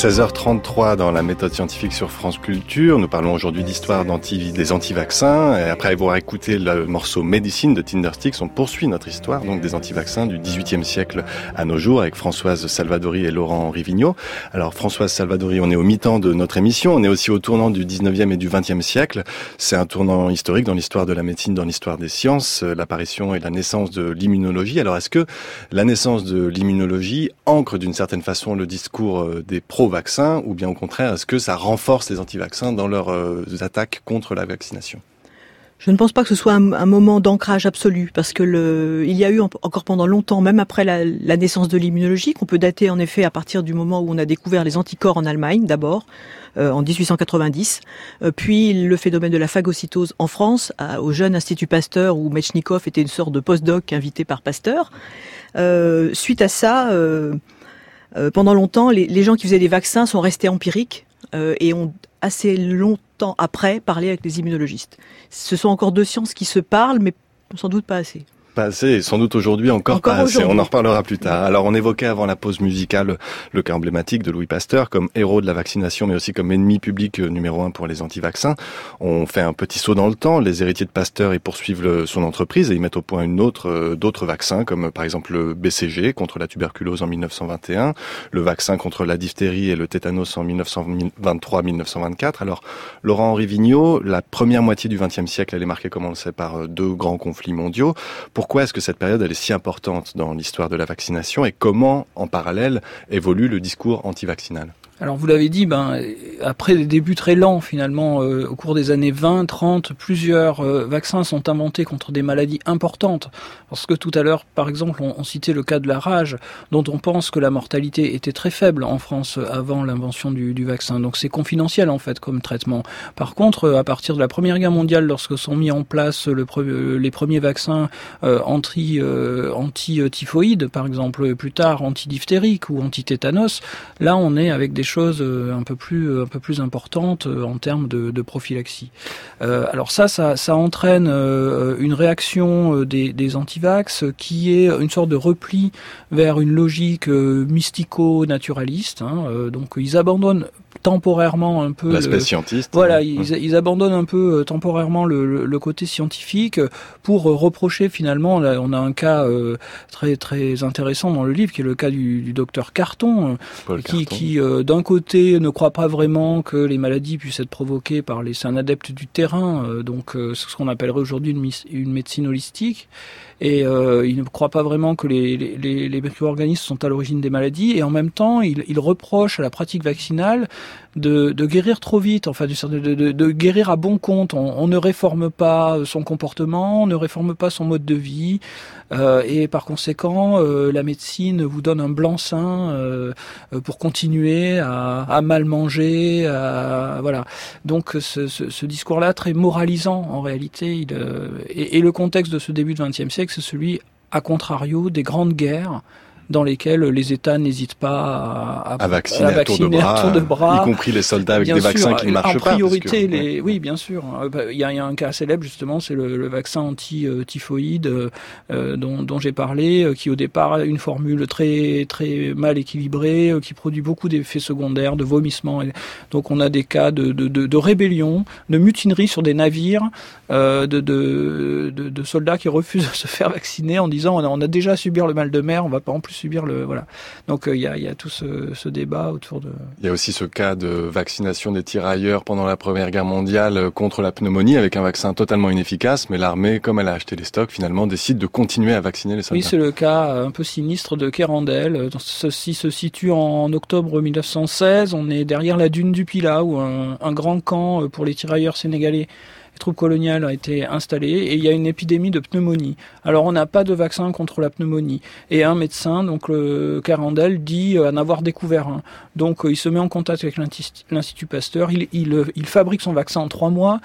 16h33 dans la méthode scientifique sur France Culture, nous parlons aujourd'hui d'histoire des anti-vaccins. Et après avoir écouté le morceau Médecine de Tindersticks, on poursuit notre histoire donc des anti-vaccins du 18e siècle à nos jours avec Françoise Salvadori et Laurent Rivigno. Alors Françoise Salvadori, on est au mi-temps de notre émission, on est aussi au tournant du 19e et du 20e siècle. C'est un tournant historique dans l'histoire de la médecine, dans l'histoire des sciences, euh, l'apparition et la naissance de l'immunologie. Alors est-ce que la naissance de l'immunologie ancre d'une certaine façon le discours euh, des pro vaccin ou bien au contraire, est-ce que ça renforce les anti-vaccins dans leurs euh, attaques contre la vaccination? Je ne pense pas que ce soit un, moment d'ancrage absolu, parce que il y a eu encore pendant longtemps, même après la, naissance de l'immunologie, qu'on peut dater en effet à partir du moment où on a découvert les anticorps en Allemagne d'abord, euh, en 1890, euh, puis le phénomène de la phagocytose en France, au jeune Institut Pasteur, où Mechnikov était une sorte de postdoc invité par Pasteur. suite à ça, euh, pendant longtemps, les, gens qui faisaient des vaccins sont restés empiriques euh, et ont assez longtemps après parlé avec les immunologistes. Ce sont encore deux sciences qui se parlent, mais sans doute pas assez. Pas assez, et sans doute aujourd'hui encore, pas assez. On en reparlera plus tard. Alors on évoquait avant la pause musicale le cas emblématique de Louis Pasteur comme héros de la vaccination, mais aussi comme ennemi public euh, numéro un pour les anti-vaccins. On fait un petit saut dans le temps. Les héritiers de Pasteur, ils poursuivent son entreprise et ils mettent au point une autre euh, d'autres vaccins, comme par exemple le BCG contre la tuberculose en 1921, le vaccin contre la diphtérie et le tétanos en 1923-1924. Alors Laurent-Henri Vigneault, la première moitié du XXe siècle, elle est marquée, comme on le sait, par euh, deux grands conflits mondiaux. Pourquoi est-ce que cette période est si importante dans l'histoire de la vaccination et comment, en parallèle, évolue le discours anti-vaccinal? Alors vous l'avez dit, ben après des débuts très lents finalement, euh, au cours des années 20, 30, plusieurs euh, vaccins sont inventés contre des maladies importantes. Parce que tout à l'heure, par exemple, on, citait le cas de la rage, dont on pense que la mortalité était très faible en France avant l'invention du, vaccin. Donc c'est confidentiel en fait comme traitement. Par contre, à partir de la Première Guerre mondiale, lorsque sont mis en place le les premiers vaccins euh, anti anti typhoïdes, par exemple, plus tard anti-diphtériques ou anti-tétanos, là on est avec des choses euh, un peu plus un plus importantes euh, en termes de, prophylaxie. Euh, alors ça, ça, ça entraîne une réaction des, des antivax qui est une sorte de repli vers une logique mystico-naturaliste. Hein, donc ils abandonnent temporairement un peu l'aspect scientiste. Voilà, ils, ils, abandonnent un peu temporairement le, le, côté scientifique pour reprocher finalement. Là, on a un cas très très intéressant dans le livre qui est le cas du, du docteur Carton, qui, qui d'un côté ne croit pas vraiment que les maladies puissent être provoquées par les... C'est un adepte du terrain, euh, donc euh, ce qu'on appellerait aujourd'hui une, une, médecine holistique. Et euh, il ne croit pas vraiment que les, les, les micro-organismes sont à l'origine des maladies. Et en même temps, il, reproche à la pratique vaccinale de, de guérir trop vite, enfin de, de, de guérir à bon compte. On, on, ne réforme pas son comportement, on ne réforme pas son mode de vie, euh, et par conséquent, euh, la médecine vous donne un blanc-seing euh, pour continuer à, à, mal manger, à, voilà. Donc ce, ce, ce discours-là très moralisant en réalité, il, euh, et, et le contexte de ce début du XXe siècle, c'est celui, à contrario, des grandes guerres dans lesquels les États n'hésitent pas à, à, vacciner, à, vacciner à, tour de bras, y compris les soldats avec des vaccins qui marchent pas. En priorité, les... oui, bien sûr. Bah, il y, a, il y a un cas célèbre justement, c'est le, le, vaccin anti-typhoïde euh, dont, dont j'ai parlé, euh, qui au départ a une formule très très mal équilibrée, euh, qui produit beaucoup d'effets secondaires, de vomissements. Donc on a des cas de, de, de, de rébellion, de mutinerie sur des navires, euh, de, de, de, soldats qui refusent de se faire vacciner en disant on a, on a déjà à subir le mal de mer, on va pas en plus subir le voilà. Donc euh, il y, a, y, a, tout ce, ce, débat autour de. Il y a aussi ce cas de vaccination des tirailleurs pendant la Première Guerre mondiale euh, contre la pneumonie avec un vaccin totalement inefficace, mais l'armée, comme elle a acheté les stocks, finalement décide de continuer à vacciner les soldats. Oui, c'est le cas un peu sinistre de Kerandel. Ceci se situe en octobre 1916. On est derrière la dune du Pila, où un, un grand camp pour les tirailleurs sénégalais troupes coloniales a été installée et il y a une épidémie de pneumonie. Alors on n'a pas de vaccin contre la pneumonie. Et un médecin, donc le Carandel, dit en avoir découvert un. Donc il se met en contact avec l'Institut Pasteur, il, il, il fabrique son vaccin en trois mois,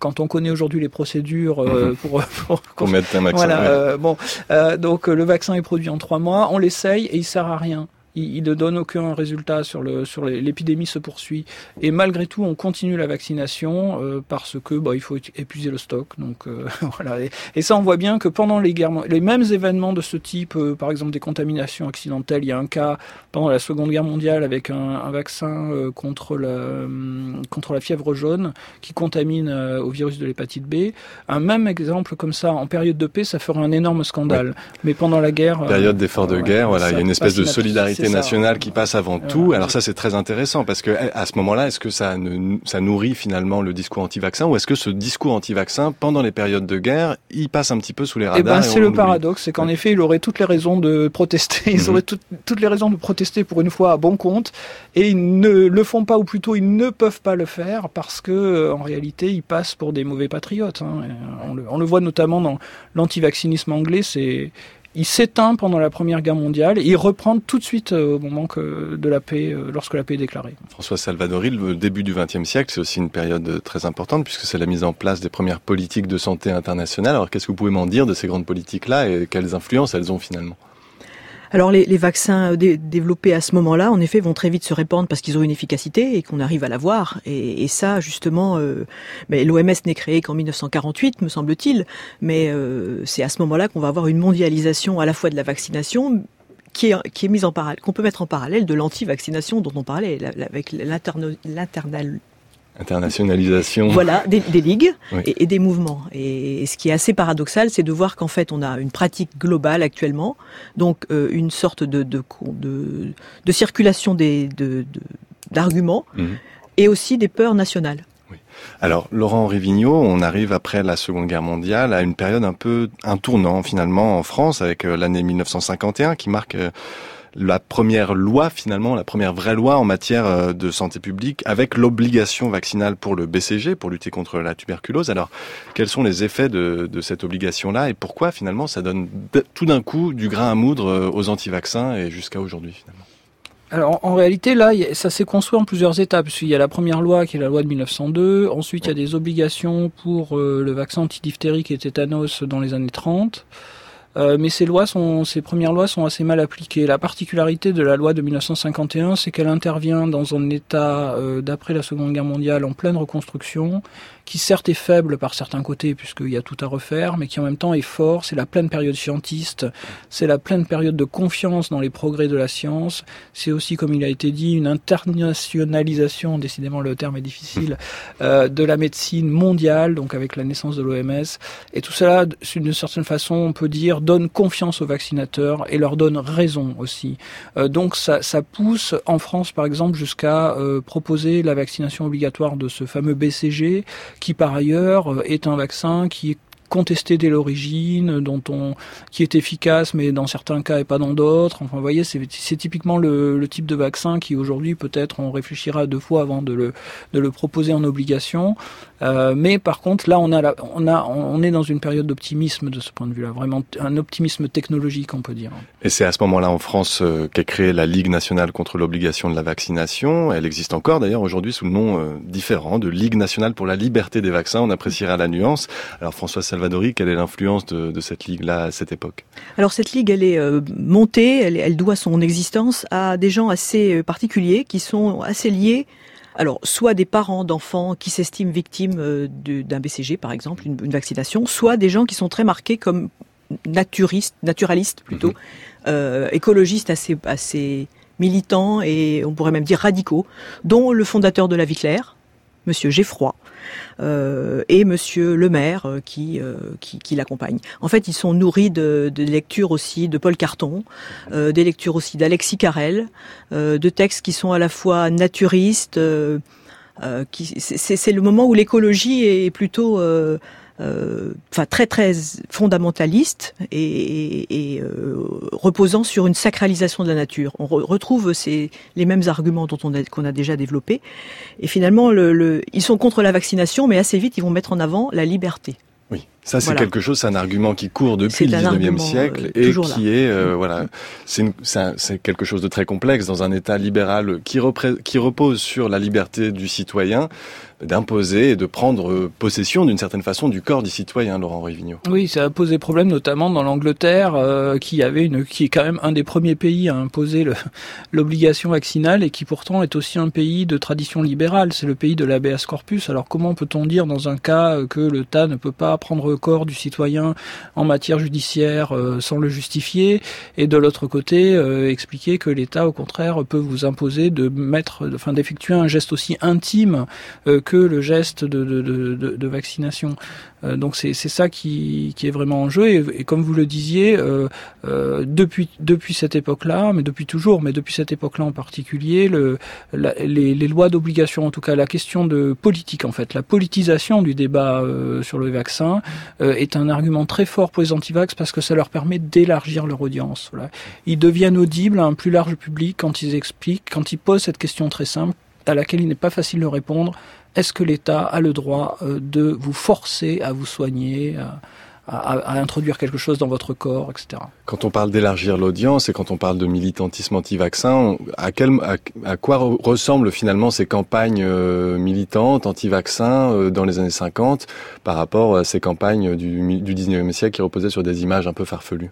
quand on connaît aujourd'hui les procédures euh, mhm. pour, pour, pour, mettre un vaccin. Voilà, euh, bon, euh, donc le vaccin est produit en trois mois, on l'essaye et il sert à rien il, ne donne aucun résultat sur le sur l'épidémie se poursuit. Et malgré tout on continue la vaccination euh, parce que bah, il faut épuiser le stock. Donc euh, voilà. Et, ça on voit bien que pendant les guerres les mêmes événements de ce type euh, par exemple des contaminations accidentelles il y a un cas pendant la Seconde Guerre mondiale avec un, un vaccin contre la contre la fièvre jaune qui contamine au virus de l'hépatite B. Un même exemple comme ça en période de paix ça ferait un énorme scandale. Mais pendant la guerre période d'effort de guerre voilà il y a une espèce de solidarité nationale qui passe avant tout. Alors ça, c'est très intéressant parce que à ce moment-là, est-ce que ça, ne, ça nourrit finalement le discours anti-vaccin ou est-ce que ce discours anti-vaccin, pendant les périodes de guerre, il passe un petit peu sous les radars Eh ben, c'est le paradoxe, c'est qu'en effet, il aurait toutes les raisons de protester. Ils mhm. auraient toutes les raisons de protester pour une fois à bon compte et ils ne le font pas ou plutôt ils ne peuvent pas le faire parce que euh, en réalité, ils passent pour des mauvais patriotes. Hein. On, le, on le voit notamment dans l'anti-vaccinisme anglais, c'est il s'éteint pendant la Première Guerre mondiale et il reprend tout de suite euh, au moment que de la paix, euh, lorsque la paix est déclarée. François Salvadori, le début du XXe siècle, c'est aussi une période très importante puisque c'est la mise en place des premières politiques de santé internationale. Alors qu'est-ce que vous pouvez m'en dire de ces grandes politiques-là et quelles influences elles ont finalement? Alors les, vaccins développés à ce moment-là, en effet, vont très vite se répandre parce qu'ils ont une efficacité et qu'on arrive à l'avoir. Et, et ça, justement, euh, l'OMS n'est créé qu'en 1948, me semble-t-il, mais euh, c'est à ce moment-là qu'on va avoir une mondialisation à la fois de la vaccination, qui est, qui mise en parallèle, qu'on peut mettre en parallèle de l'anti-vaccination dont on parlait, avec l'internal Internationalisation. Voilà, des, des ligues et, et, des mouvements. Et, ce qui est assez paradoxal, c'est de voir qu'en fait, on a une pratique globale actuellement, donc euh, une sorte de, de, de, de circulation des, d'arguments mhm. et aussi des peurs nationales. Oui. Alors, Laurent Rivigno, on arrive après la Seconde Guerre mondiale à une période un peu, un tournant finalement en France avec euh, l'année 1951 qui marque euh, la première loi finalement, la première vraie loi en matière euh, de santé publique avec l'obligation vaccinale pour le BCG, pour lutter contre la tuberculose. Alors, quels sont les effets de, cette obligation-là et pourquoi finalement ça donne tout d'un coup du grain à moudre euh, aux anti-vaccins et jusqu'à aujourd'hui finalement? Alors en réalité là, ça s'est construit en plusieurs étapes. Il y a la première loi qui est la loi de 1902. Ensuite, il y a des obligations pour euh, le vaccin antidiphtérique et tétanos dans les années 30. Euh, mais ces lois sont, ces premières lois sont assez mal appliquées. La particularité de la loi de 1951, c'est qu'elle intervient dans un état euh, d'après la Seconde Guerre mondiale en pleine reconstruction, qui certes est faible par certains côtés puisqu'il y a tout à refaire, mais qui en même temps est fort. C'est la pleine période scientiste, c'est la pleine période de confiance dans les progrès de la science. C'est aussi, comme il a été dit, une internationalisation, décidément le terme est difficile, euh, de la médecine mondiale, donc avec la naissance de l'OMS. Et tout cela, d'une certaine façon, on peut dire, donne confiance aux vaccinateurs et leur donne raison aussi. Euh, donc ça, ça, pousse en France, par exemple, jusqu'à euh, proposer la vaccination obligatoire de ce fameux BCG qui par ailleurs euh, est un vaccin qui est contesté dès l'origine, dont on, qui est efficace, mais dans certains cas et pas dans d'autres. Enfin, vous voyez, c'est typiquement le, le, type de vaccin qui aujourd'hui peut-être on réfléchira deux fois avant de le, de le proposer en obligation. Euh, mais par contre, là, on a, la, on a, on est dans une période d'optimisme de ce point de vue-là, vraiment un optimisme technologique, on peut dire. Et c'est à ce moment-là en France euh, qu'est créée la Ligue nationale contre l'obligation de la vaccination. Elle existe encore d'ailleurs aujourd'hui sous le nom euh, différent de Ligue nationale pour la liberté des vaccins. On appréciera la nuance. Alors François Salvadori, quelle est l'influence de, de, cette ligue-là à cette époque? Alors cette ligue, elle est euh, montée, elle, elle doit son existence à des gens assez particuliers qui sont assez liés alors, soit des parents d'enfants qui s'estiment victimes euh, d'un BCG, par exemple, une, vaccination, soit des gens qui sont très marqués comme naturistes, naturalistes plutôt, mhm. euh, écologistes assez, assez militants et on pourrait même dire radicaux, dont le fondateur de la Vie Claire, Monsieur Geffroy, et Monsieur le maire euh, qui, euh, qui, l'accompagne. En fait, ils sont nourris de, lectures aussi de Paul Carton, euh, des lectures aussi d'Alexis Carrel, de textes qui sont à la fois naturistes. c'est le moment où l'écologie est plutôt euh, enfin très très fondamentaliste et, euh, reposant sur une sacralisation de la nature. On retrouve ces, les mêmes arguments dont on a, qu'on a déjà développés. Et finalement, le, le, ils sont contre la vaccination, mais assez vite, ils vont mettre en avant la liberté. Oui, ça c'est quelque chose, c'est un argument qui court depuis le 19e siècle euh, et qui est euh, voilà, c'est quelque chose de très complexe dans un État libéral qui, qui repose sur la liberté du citoyen d'imposer et de prendre possession d'une certaine façon du corps du citoyen, Laurent Rivigno. Oui, ça a posé problème notamment dans l'Angleterre, euh, qui avait une, qui est quand même un des premiers pays à imposer l'obligation vaccinale et qui pourtant est aussi un pays de tradition libérale. C'est le pays de l'habeas corpus. Alors comment peut-on dire dans un cas que l'État ne peut pas prendre le corps du citoyen en matière judiciaire euh, sans le justifier et de l'autre côté euh, expliquer que l'État au contraire peut vous imposer de mettre, enfin d'effectuer un geste aussi intime que le geste de, vaccination. Euh, donc c'est ça qui, qui, est vraiment en jeu. Et, comme vous le disiez, euh, euh, depuis, depuis cette époque-là, mais depuis toujours, mais depuis cette époque-là en particulier, le, les, lois d'obligation, en tout cas la question de politique en fait, la politisation du débat euh, sur le vaccin est un argument très fort pour les antivax parce que ça leur permet d'élargir leur audience. Ils deviennent audibles à un plus large public quand ils expliquent, quand ils posent cette question très simple à laquelle il n'est pas facile de répondre est-ce que l'État a le droit euh, de vous forcer à vous soigner, introduire quelque chose dans votre corps, etc. Quand on parle d'élargir l'audience et quand on parle de militantisme anti-vaccin, à, à, quoi ressemblent finalement ces campagnes euh, militantes anti-vaccin euh, dans les années 50 par rapport à ces campagnes du, du 19e siècle qui reposaient sur des images un peu farfelues?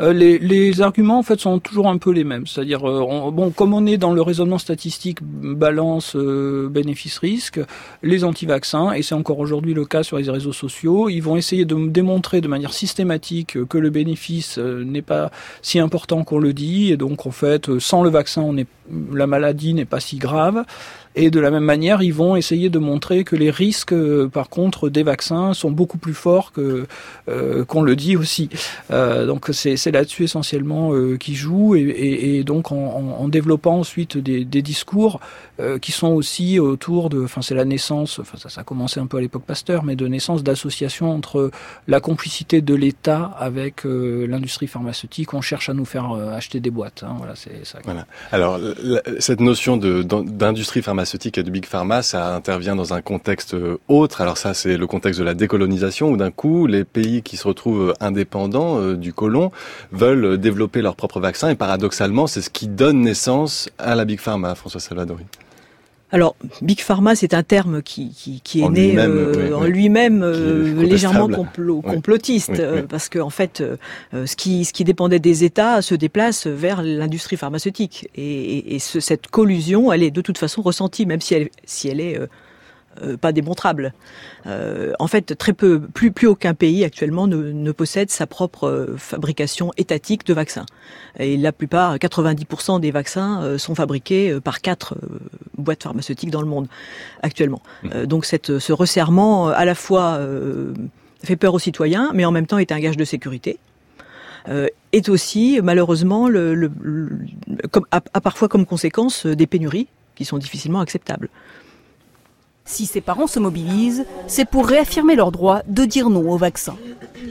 Euh, les, arguments en fait sont toujours un peu les mêmes. C'est-à-dire, euh, bon, comme on est dans le raisonnement statistique balance euh, bénéfice-risque, les anti-vaccins, et c'est encore aujourd'hui le cas sur les réseaux sociaux, ils vont essayer de démontrer de manière systématique que le bénéfice n'est pas si important qu'on le dit, et donc en fait, sans le vaccin, la maladie n'est pas si grave. Et de la même manière, ils vont essayer de montrer que les risques, euh, par contre, des vaccins sont beaucoup plus forts que euh, qu'on le dit aussi. Euh, donc c'est là-dessus essentiellement euh, qu'ils jouent et, donc en, développant ensuite des discours euh, qui sont aussi autour de, enfin c'est la naissance, enfin ça, ça a commencé un peu à l'époque Pasteur, mais de naissance d'associations entre la complicité de l'État avec l'industrie pharmaceutique. On cherche à nous faire acheter des boîtes. Hein, voilà, c'est ça. Voilà. Alors cette notion d'industrie pharmaceutique et de Big Pharma, ça intervient dans un contexte euh, autre. Alors ça, c'est le contexte de la décolonisation où d'un coup, les pays qui se retrouvent indépendants euh, du colon veulent développer leur propre vaccin et paradoxalement, c'est ce qui donne naissance à la Big Pharma, François Salvadori. Alors, Big Pharma, c'est un terme qui, qui, qui est né euh, en lui-même euh, légèrement complotiste, euh, parce que en fait, ce qui ce qui dépendait des États se déplace vers l'industrie pharmaceutique, et, et, et ce, cette collusion, elle est de toute façon ressentie, même si elle si elle est euh, pas démontrable. Euh, en fait, très peu, plus, plus aucun pays actuellement ne, ne possède sa propre euh, fabrication étatique de vaccins. Et la plupart, 90% des vaccins sont fabriqués par quatre boîtes pharmaceutiques dans le monde actuellement. Mmh. donc cette, ce resserrement à la fois fait peur aux citoyens, mais en même temps est un gage de sécurité. est aussi malheureusement le, le, le comme, a, a parfois comme conséquence des pénuries qui sont difficilement acceptables. Si ses parents se mobilisent, c'est pour réaffirmer leur droit de dire non au vaccin.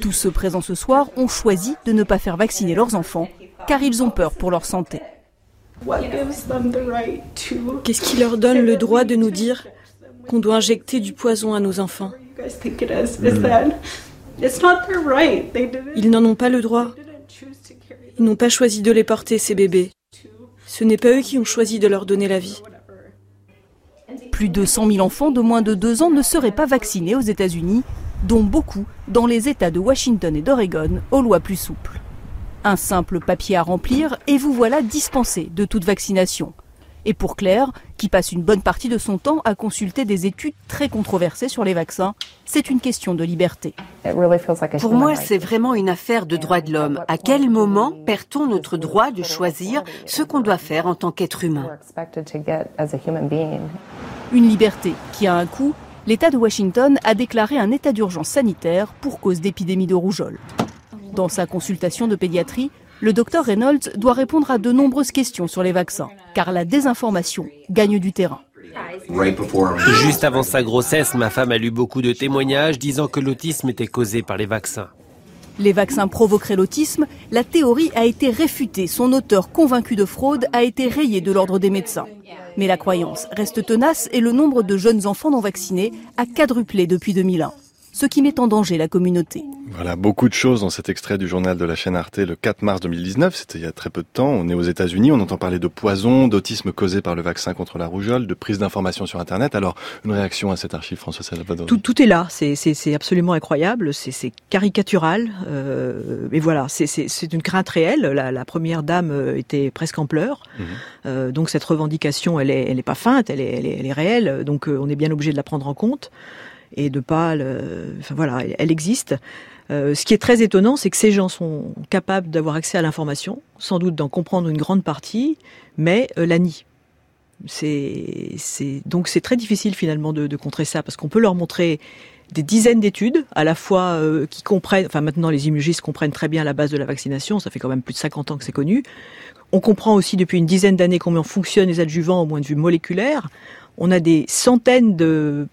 Tous ceux présents ce soir ont choisi de ne pas faire vacciner leurs enfants car ils ont peur pour leur santé. Qu'est-ce qui leur donne le droit de nous dire qu'on doit injecter du poison à nos enfants? Ils n'en ont pas le droit. Ils n'ont pas choisi de les porter, ces bébés. Ce n'est pas eux qui ont choisi de leur donner la vie. Plus de 100 000 enfants de moins de 2 ans ne seraient pas vaccinés aux États-Unis, dont beaucoup dans les États de Washington et d'Oregon, aux lois plus souples. Un simple papier à remplir et vous voilà dispensé de toute vaccination. Et pour Claire, qui passe une bonne partie de son temps à consulter des études très controversées sur les vaccins, c'est une question de liberté. Pour moi, c'est vraiment une affaire de droit de l'homme. À quel moment perd-on notre droit de choisir ce qu'on doit faire en tant qu'être humain? Une liberté qui a un coût. L'État de Washington a déclaré un état d'urgence sanitaire pour cause d'épidémie de rougeole. Dans sa consultation de pédiatrie, le docteur Reynolds doit répondre à de nombreuses questions sur les vaccins, car la désinformation gagne du terrain. Juste avant sa grossesse, ma femme a lu beaucoup de témoignages disant que l'autisme était causé par les vaccins. Les vaccins provoqueraient l'autisme, la théorie a été réfutée. Son auteur convaincu de fraude a été rayé de l'ordre des médecins. Mais la croyance reste tenace et le nombre de jeunes enfants non vaccinés a quadruplé depuis 2001 ce qui met en danger la communauté. Voilà, beaucoup de choses dans cet extrait du journal de la chaîne Arte le 4 mars 2019, c'était il y a très peu de temps, on est aux États-Unis, on entend parler de poison, d'autisme causé par le vaccin contre la rougeole, de prise d'informations sur Internet. Alors, une réaction à cet archive, François Salvador tout, tout, est là, c'est absolument incroyable, c'est caricatural, euh, et voilà, c'est une crainte réelle. La, la, première dame euh, était presque en pleurs, mmh. euh, donc cette revendication, elle est, elle est pas feinte, elle est, elle est, elle est réelle, donc euh, on est bien obligé de la prendre en compte et de pas, enfin voilà, elle existe. Euh, ce qui est très étonnant, c'est que ces gens sont capables d'avoir accès à l'information, sans doute d'en comprendre une grande partie, mais euh, la nient. Donc c'est très difficile finalement de, de contrer ça, parce qu'on peut leur montrer des dizaines d'études, à la fois euh, qui comprennent, enfin maintenant les immunologistes comprennent très bien la base de la vaccination, ça fait quand même plus de 50 ans que c'est connu. On comprend aussi depuis une dizaine d'années comment fonctionnent les adjuvants au point de vue moléculaire. On a des centaines de,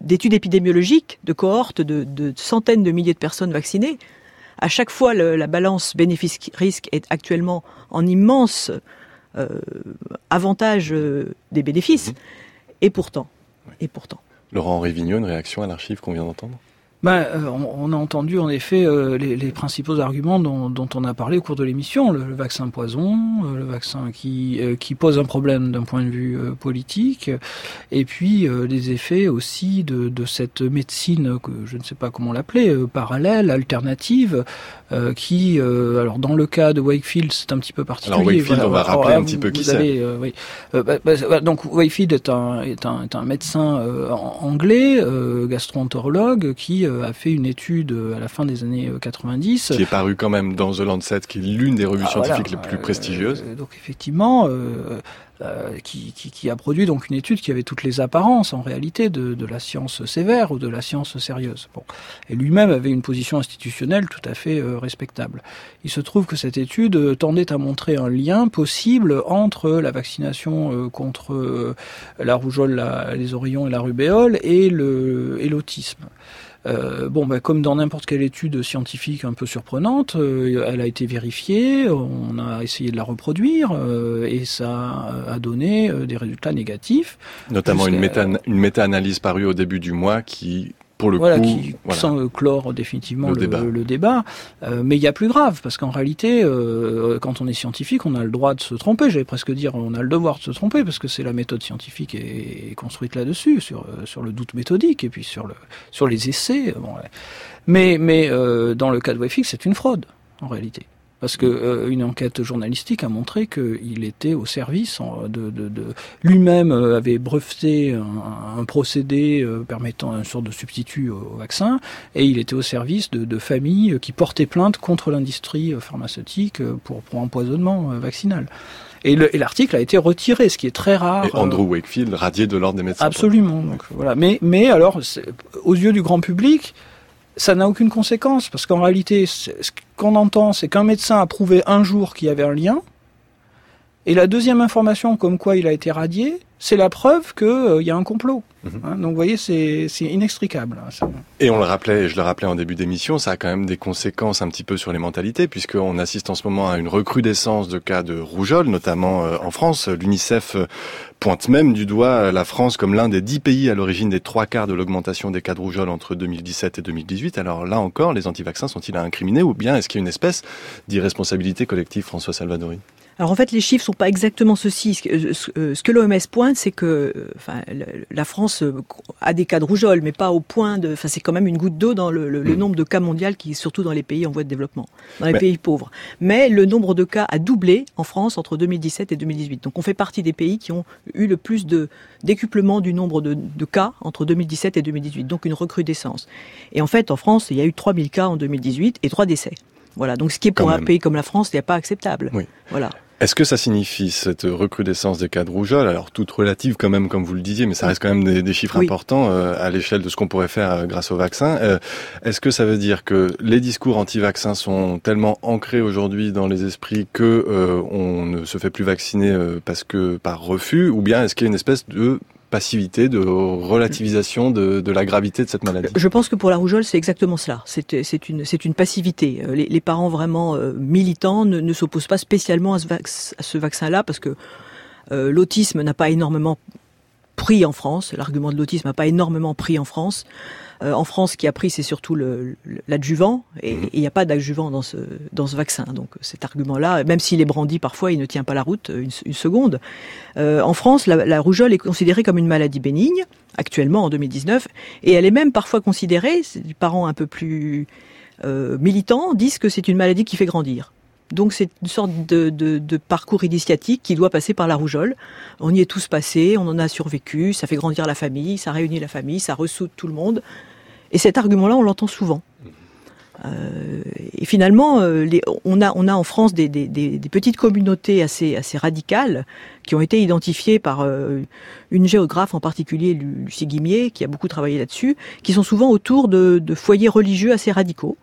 d'études épidémiologiques, de cohortes de, de, centaines de milliers de personnes vaccinées. À chaque fois, le, la balance bénéfice-risque est actuellement en immense euh, avantage euh, des bénéfices. Mmh. Et pourtant, et pourtant. Laurent Rivignot, une réaction à l'archive qu'on vient d'entendre? Ben, euh, on, a entendu en effet euh, les, les, principaux arguments dont, dont, on a parlé au cours de l'émission le, vaccin poison, euh, le vaccin qui, qui pose un problème d'un point de vue politique, et puis les effets aussi de, de, cette médecine que je ne sais pas comment l'appeler, parallèle, alternative, qui, alors dans le cas de Wakefield, c'est un petit peu particulier. Alors Wakefield, on va rappeler un petit peu qui c'est. oui. Bah, bah, donc Wakefield est un, est un, est un médecin anglais, gastroentérologue, qui euh, a fait une étude euh, à la fin des années 90. Euh, qui est paru quand même dans The Lancet, qui est l'une des revues ah, scientifiques les plus prestigieuses. donc effectivement, qui, qui, qui, a produit donc une étude qui avait toutes les apparences en réalité de, de la science sévère ou de la science sérieuse. Bon. Et lui-même avait une position institutionnelle tout à fait respectable. Il se trouve que cette étude tendait à montrer un lien possible entre la vaccination contre la rougeole, la, les oreillons et la rubéole et l'autisme. Euh, bon, bah, comme dans n'importe quelle étude scientifique un peu surprenante, euh, elle a été vérifiée, on a essayé de la reproduire euh, et ça a donné des résultats négatifs. Notamment une méta-analyse parue au début du mois qui pour le voilà, coup, qui sans clore définitivement le, débat. Euh, mais il y a plus grave, parce qu'en réalité, euh, quand on est scientifique, on a le droit de se tromper. J'allais presque dire, on a le devoir de se tromper, parce que c'est la méthode scientifique est, construite là-dessus, sur, euh, sur le doute méthodique et puis sur, le, sur les essais. Bon, Mais, mais dans le cas de WFX, c'est une fraude, en réalité. Parce que euh, une enquête journalistique a montré qu'il était au service de, de, de lui-même euh, avait breveté un, un procédé euh, permettant une sorte de substitut au, vaccin, et il était au service de, de familles qui portaient plainte contre l'industrie pharmaceutique pour, pour empoisonnement vaccinal. Et l'article a été retiré, ce qui est très rare. Et Andrew Wakefield, radié de l'ordre des médecins. Absolument. Donc, voilà. Mais, mais alors, aux yeux du grand public, ça n'a aucune conséquence, parce qu'en réalité, ce qu'on entend, c'est qu'un médecin a prouvé un jour qu'il y avait un lien, et la deuxième information comme quoi il a été radié, c'est la preuve qu'il euh, y a un complot. Mhm. Hein, donc vous voyez, c'est inextricable. Hein, et on le rappelait, je le rappelais en début d'émission, ça a quand même des conséquences un petit peu sur les mentalités, puisqu'on assiste en ce moment à une recrudescence de cas de rougeole, notamment euh, en France. L'UNICEF euh, pointe même du doigt la France comme l'un des dix pays à l'origine des trois quarts de l'augmentation des cas de rougeole entre 2017 et 2018. Alors là encore, les antivaccins sont-ils à incriminer ou bien est-ce qu'il y a une espèce d'irresponsabilité collective, François Salvadori? Alors en fait, les chiffres sont pas exactement ceci. Ce que, euh, l'OMS pointe, c'est que, euh, enfin, la France euh, a des cas de rougeole, mais pas au point de. Enfin, c'est quand même une goutte d'eau dans le, mm. nombre de cas mondial, qui surtout dans les pays en voie de développement, dans les pays pauvres. Mais le nombre de cas a doublé en France entre 2017 et 2018. Donc on fait partie des pays qui ont eu le plus de décuplement du nombre de, de cas entre 2017 et 2018. Donc une recrudescence. Et en fait, en France, il y a eu 3000 cas en 2018 et 3 décès. Voilà. Donc ce qui est pour un pays comme la France n'est pas acceptable. Oui. Voilà. Est-ce que ça signifie cette recrudescence des cas de rougeole, alors toute relative quand même, comme vous le disiez, mais ça reste quand même des, chiffres importants euh, à l'échelle de ce qu'on pourrait faire euh, grâce au vaccin. Euh, est-ce que ça veut dire que les discours anti-vaccins sont tellement ancrés aujourd'hui dans les esprits que on ne se fait plus vacciner parce que par refus, ou bien est-ce qu'il y a une espèce de passivité, de relativisation de, la gravité de cette maladie Je pense que pour la rougeole, c'est exactement cela. C'est une, passivité. Euh, les, parents vraiment euh, militants ne, s'opposent pas spécialement à ce, ce vaccin-là parce que euh, l'autisme n'a pas énormément pris en France. L'argument de l'autisme n'a pas énormément pris en France. Euh, en France, ce qui a pris, c'est surtout l'adjuvant, et mhm. il n'y a pas d'adjuvant dans ce, dans ce vaccin. Donc cet argument-là, même s'il est brandi parfois, il ne tient pas la route une, une seconde. Euh, en France, la, la, rougeole est considérée comme une maladie bénigne, actuellement en 2019, et elle est même parfois considérée, des parents un peu plus euh, militants disent que c'est une maladie qui fait grandir. Donc c'est une sorte de, de, de, parcours initiatique qui doit passer par la rougeole. On y est tous passés, on en a survécu, ça fait grandir la famille, ça réunit la famille, ça ressoude tout le monde. Et cet argument-là, on l'entend souvent. Euh, et finalement, euh, on, a, en France des, petites communautés assez, radicales qui ont été identifiées par euh, une géographe en particulier, Lucie Guimier, qui a beaucoup travaillé là-dessus, qui sont souvent autour de foyers religieux assez radicaux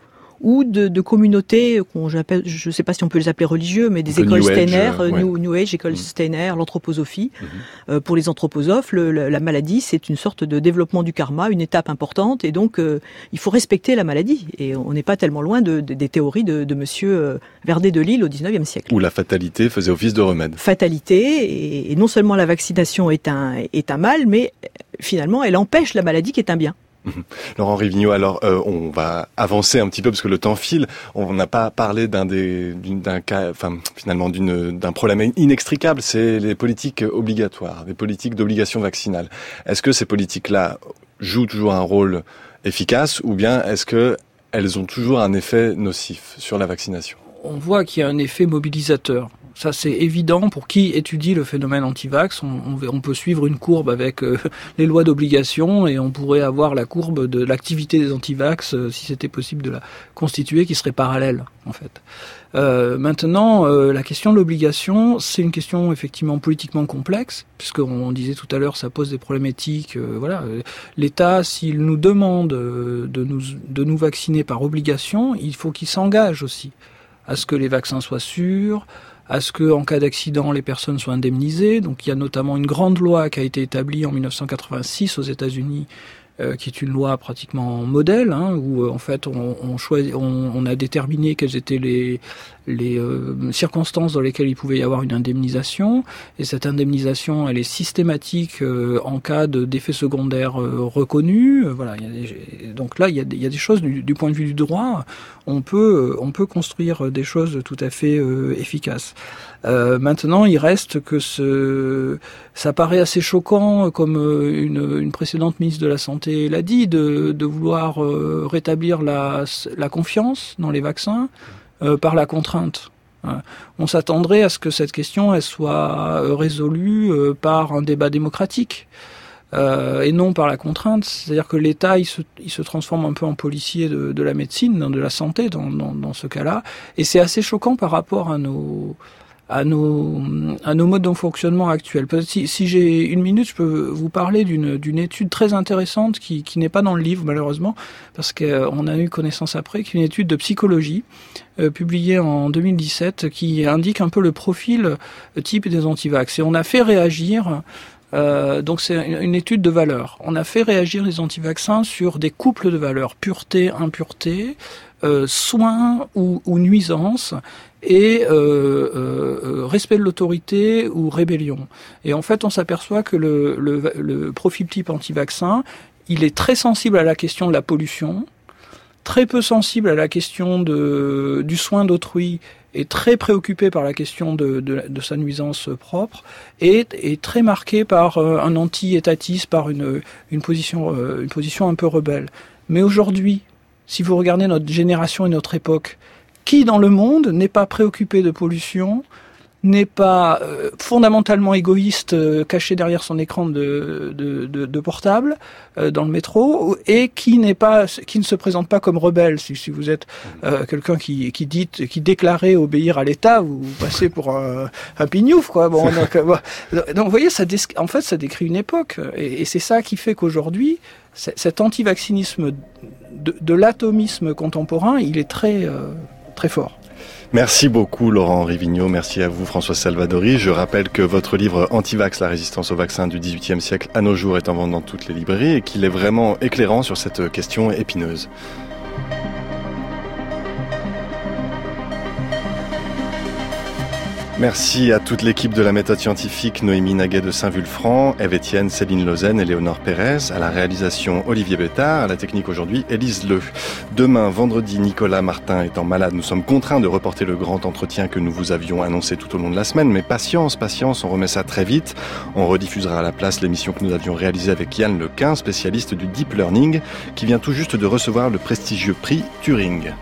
ou de, de communautés qu'on j'appelle, je ne sais pas si on peut les appeler religieux, mais des écoles Steiner, euh, New, Age, école mm. Steiner, l'anthroposophie. Mm-hmm. Euh, pour les anthroposophes, le, la maladie, c'est une sorte de développement du karma, une étape importante, et donc euh, il faut respecter la maladie. Et on n'est pas tellement loin de, des théories de, de Monsieur Verdet de Lille au XIXe siècle. Où la fatalité faisait office de remède. Fatalité, et, et non seulement la vaccination est un, est un mal, mais finalement elle empêche la maladie qui est un bien. Laurent Rivigno, alors euh, on va avancer un petit peu parce que le temps file. On n'a pas parlé d'un des d'un cas, enfin finalement d'une d'un problème inextricable, c'est les politiques obligatoires, les politiques d'obligation vaccinale. Est-ce que ces politiques-là jouent toujours un rôle efficace ou bien est-ce que elles ont toujours un effet nocif sur la vaccination? On voit qu'il y a un effet mobilisateur. Ça, c'est évident pour qui étudie le phénomène anti-vax. On, on, peut suivre une courbe avec euh, les lois d'obligation et on pourrait avoir la courbe de l'activité des anti-vax, euh, si c'était possible de la constituer, qui serait parallèle, en fait. Euh, maintenant, euh, la question de l'obligation, c'est une question effectivement politiquement complexe, puisqu'on disait tout à l'heure, ça pose des problèmes éthiques. voilà, l'État, s'il nous demande de nous de nous vacciner par obligation, il faut qu'il s'engage aussi à ce que les vaccins soient sûrs, à ce que, en cas d'accident, les personnes soient indemnisées. Donc, il y a notamment une grande loi qui a été établie en 1986 aux États-Unis euh, qui est une loi pratiquement modèle, hein, où euh, en fait on, on, choisit, on, on, a déterminé quelles étaient les, les euh, circonstances dans lesquelles il pouvait y avoir une indemnisation, et cette indemnisation elle est systématique en cas d'effets secondaires reconnus. voilà, donc là il y, a, il y a des choses du, du, point de vue du droit, on peut on peut construire des choses tout à fait efficaces. Euh, maintenant, il reste que ce, ça paraît assez choquant, comme euh, une, une précédente ministre de la Santé l'a dit, de, vouloir euh, rétablir la, confiance dans les vaccins euh, par la contrainte. On s'attendrait à ce que cette question elle soit résolue par un débat démocratique. Euh, et non par la contrainte. C'est-à-dire que l'État, il se, transforme un peu en policier de, la médecine, de la santé dans ce cas-là. Et c'est assez choquant par rapport à nos, à nos, à nos modes de fonctionnement actuels. Si, si j'ai une minute, je peux vous parler d'une étude très intéressante qui, qui n'est pas dans le livre malheureusement, parce qu'on a eu connaissance après, qui est une étude de psychologie euh, publiée en 2017 qui indique un peu le profil euh, type des antivax. Et on a fait réagir euh, donc c'est une étude de valeurs. On a fait réagir les antivaccins sur des couples de valeurs, pureté, impureté, euh, soins ou, ou nuisance, et euh, euh, respect de l'autorité ou rébellion. Et en fait, on s'aperçoit que le, le, le profil type anti-vaccin, il est très sensible à la question de la pollution, très peu sensible à la question de, du soin d'autrui est très préoccupé par la question de, de, de sa nuisance propre et est très marqué par euh, un anti-étatisme, par une, une, position, euh, une position un peu rebelle. Mais aujourd'hui, si vous regardez notre génération et notre époque, qui dans le monde n'est pas préoccupé de pollution, n'est pas euh, fondamentalement égoïste, euh, caché derrière son écran de, de, de, de portable euh, dans le métro, et qui n'est pas, qui ne se présente pas comme rebelle. Si, si vous êtes euh, quelqu'un qui, qui dit, qui déclarait obéir à l'État, vous, passez pour un, un pignouf, quoi. Bon, donc, bon, donc, vous voyez, ça, en fait, ça décrit une époque, et, et c'est ça qui fait qu'aujourd'hui, cet antivaccinisme de, de l'atomisme contemporain, il est très très fort. Merci beaucoup Laurent Rivigno, merci à vous François Salvadori. Je rappelle que votre livre Antivax, la résistance au vaccin du XVIIIe siècle à nos jours est en vente dans toutes les librairies et qu'il est vraiment éclairant sur cette question épineuse. Merci à toute l'équipe de la méthode scientifique, Noémie Naguet de Saint-Vulfranc, Eve Etienne, Céline Lausanne et Léonore Pérez, à la réalisation Olivier Bétard, à la technique aujourd'hui Élise Leu. Demain, vendredi, Nicolas Martin étant malade, nous sommes contraints de reporter le grand entretien que nous vous avions annoncé tout au long de la semaine, mais patience, patience, on remet ça très vite. On rediffusera à la place l'émission que nous avions réalisée avec Yann Lequin, spécialiste du deep learning, qui vient tout juste de recevoir le prestigieux prix Turing.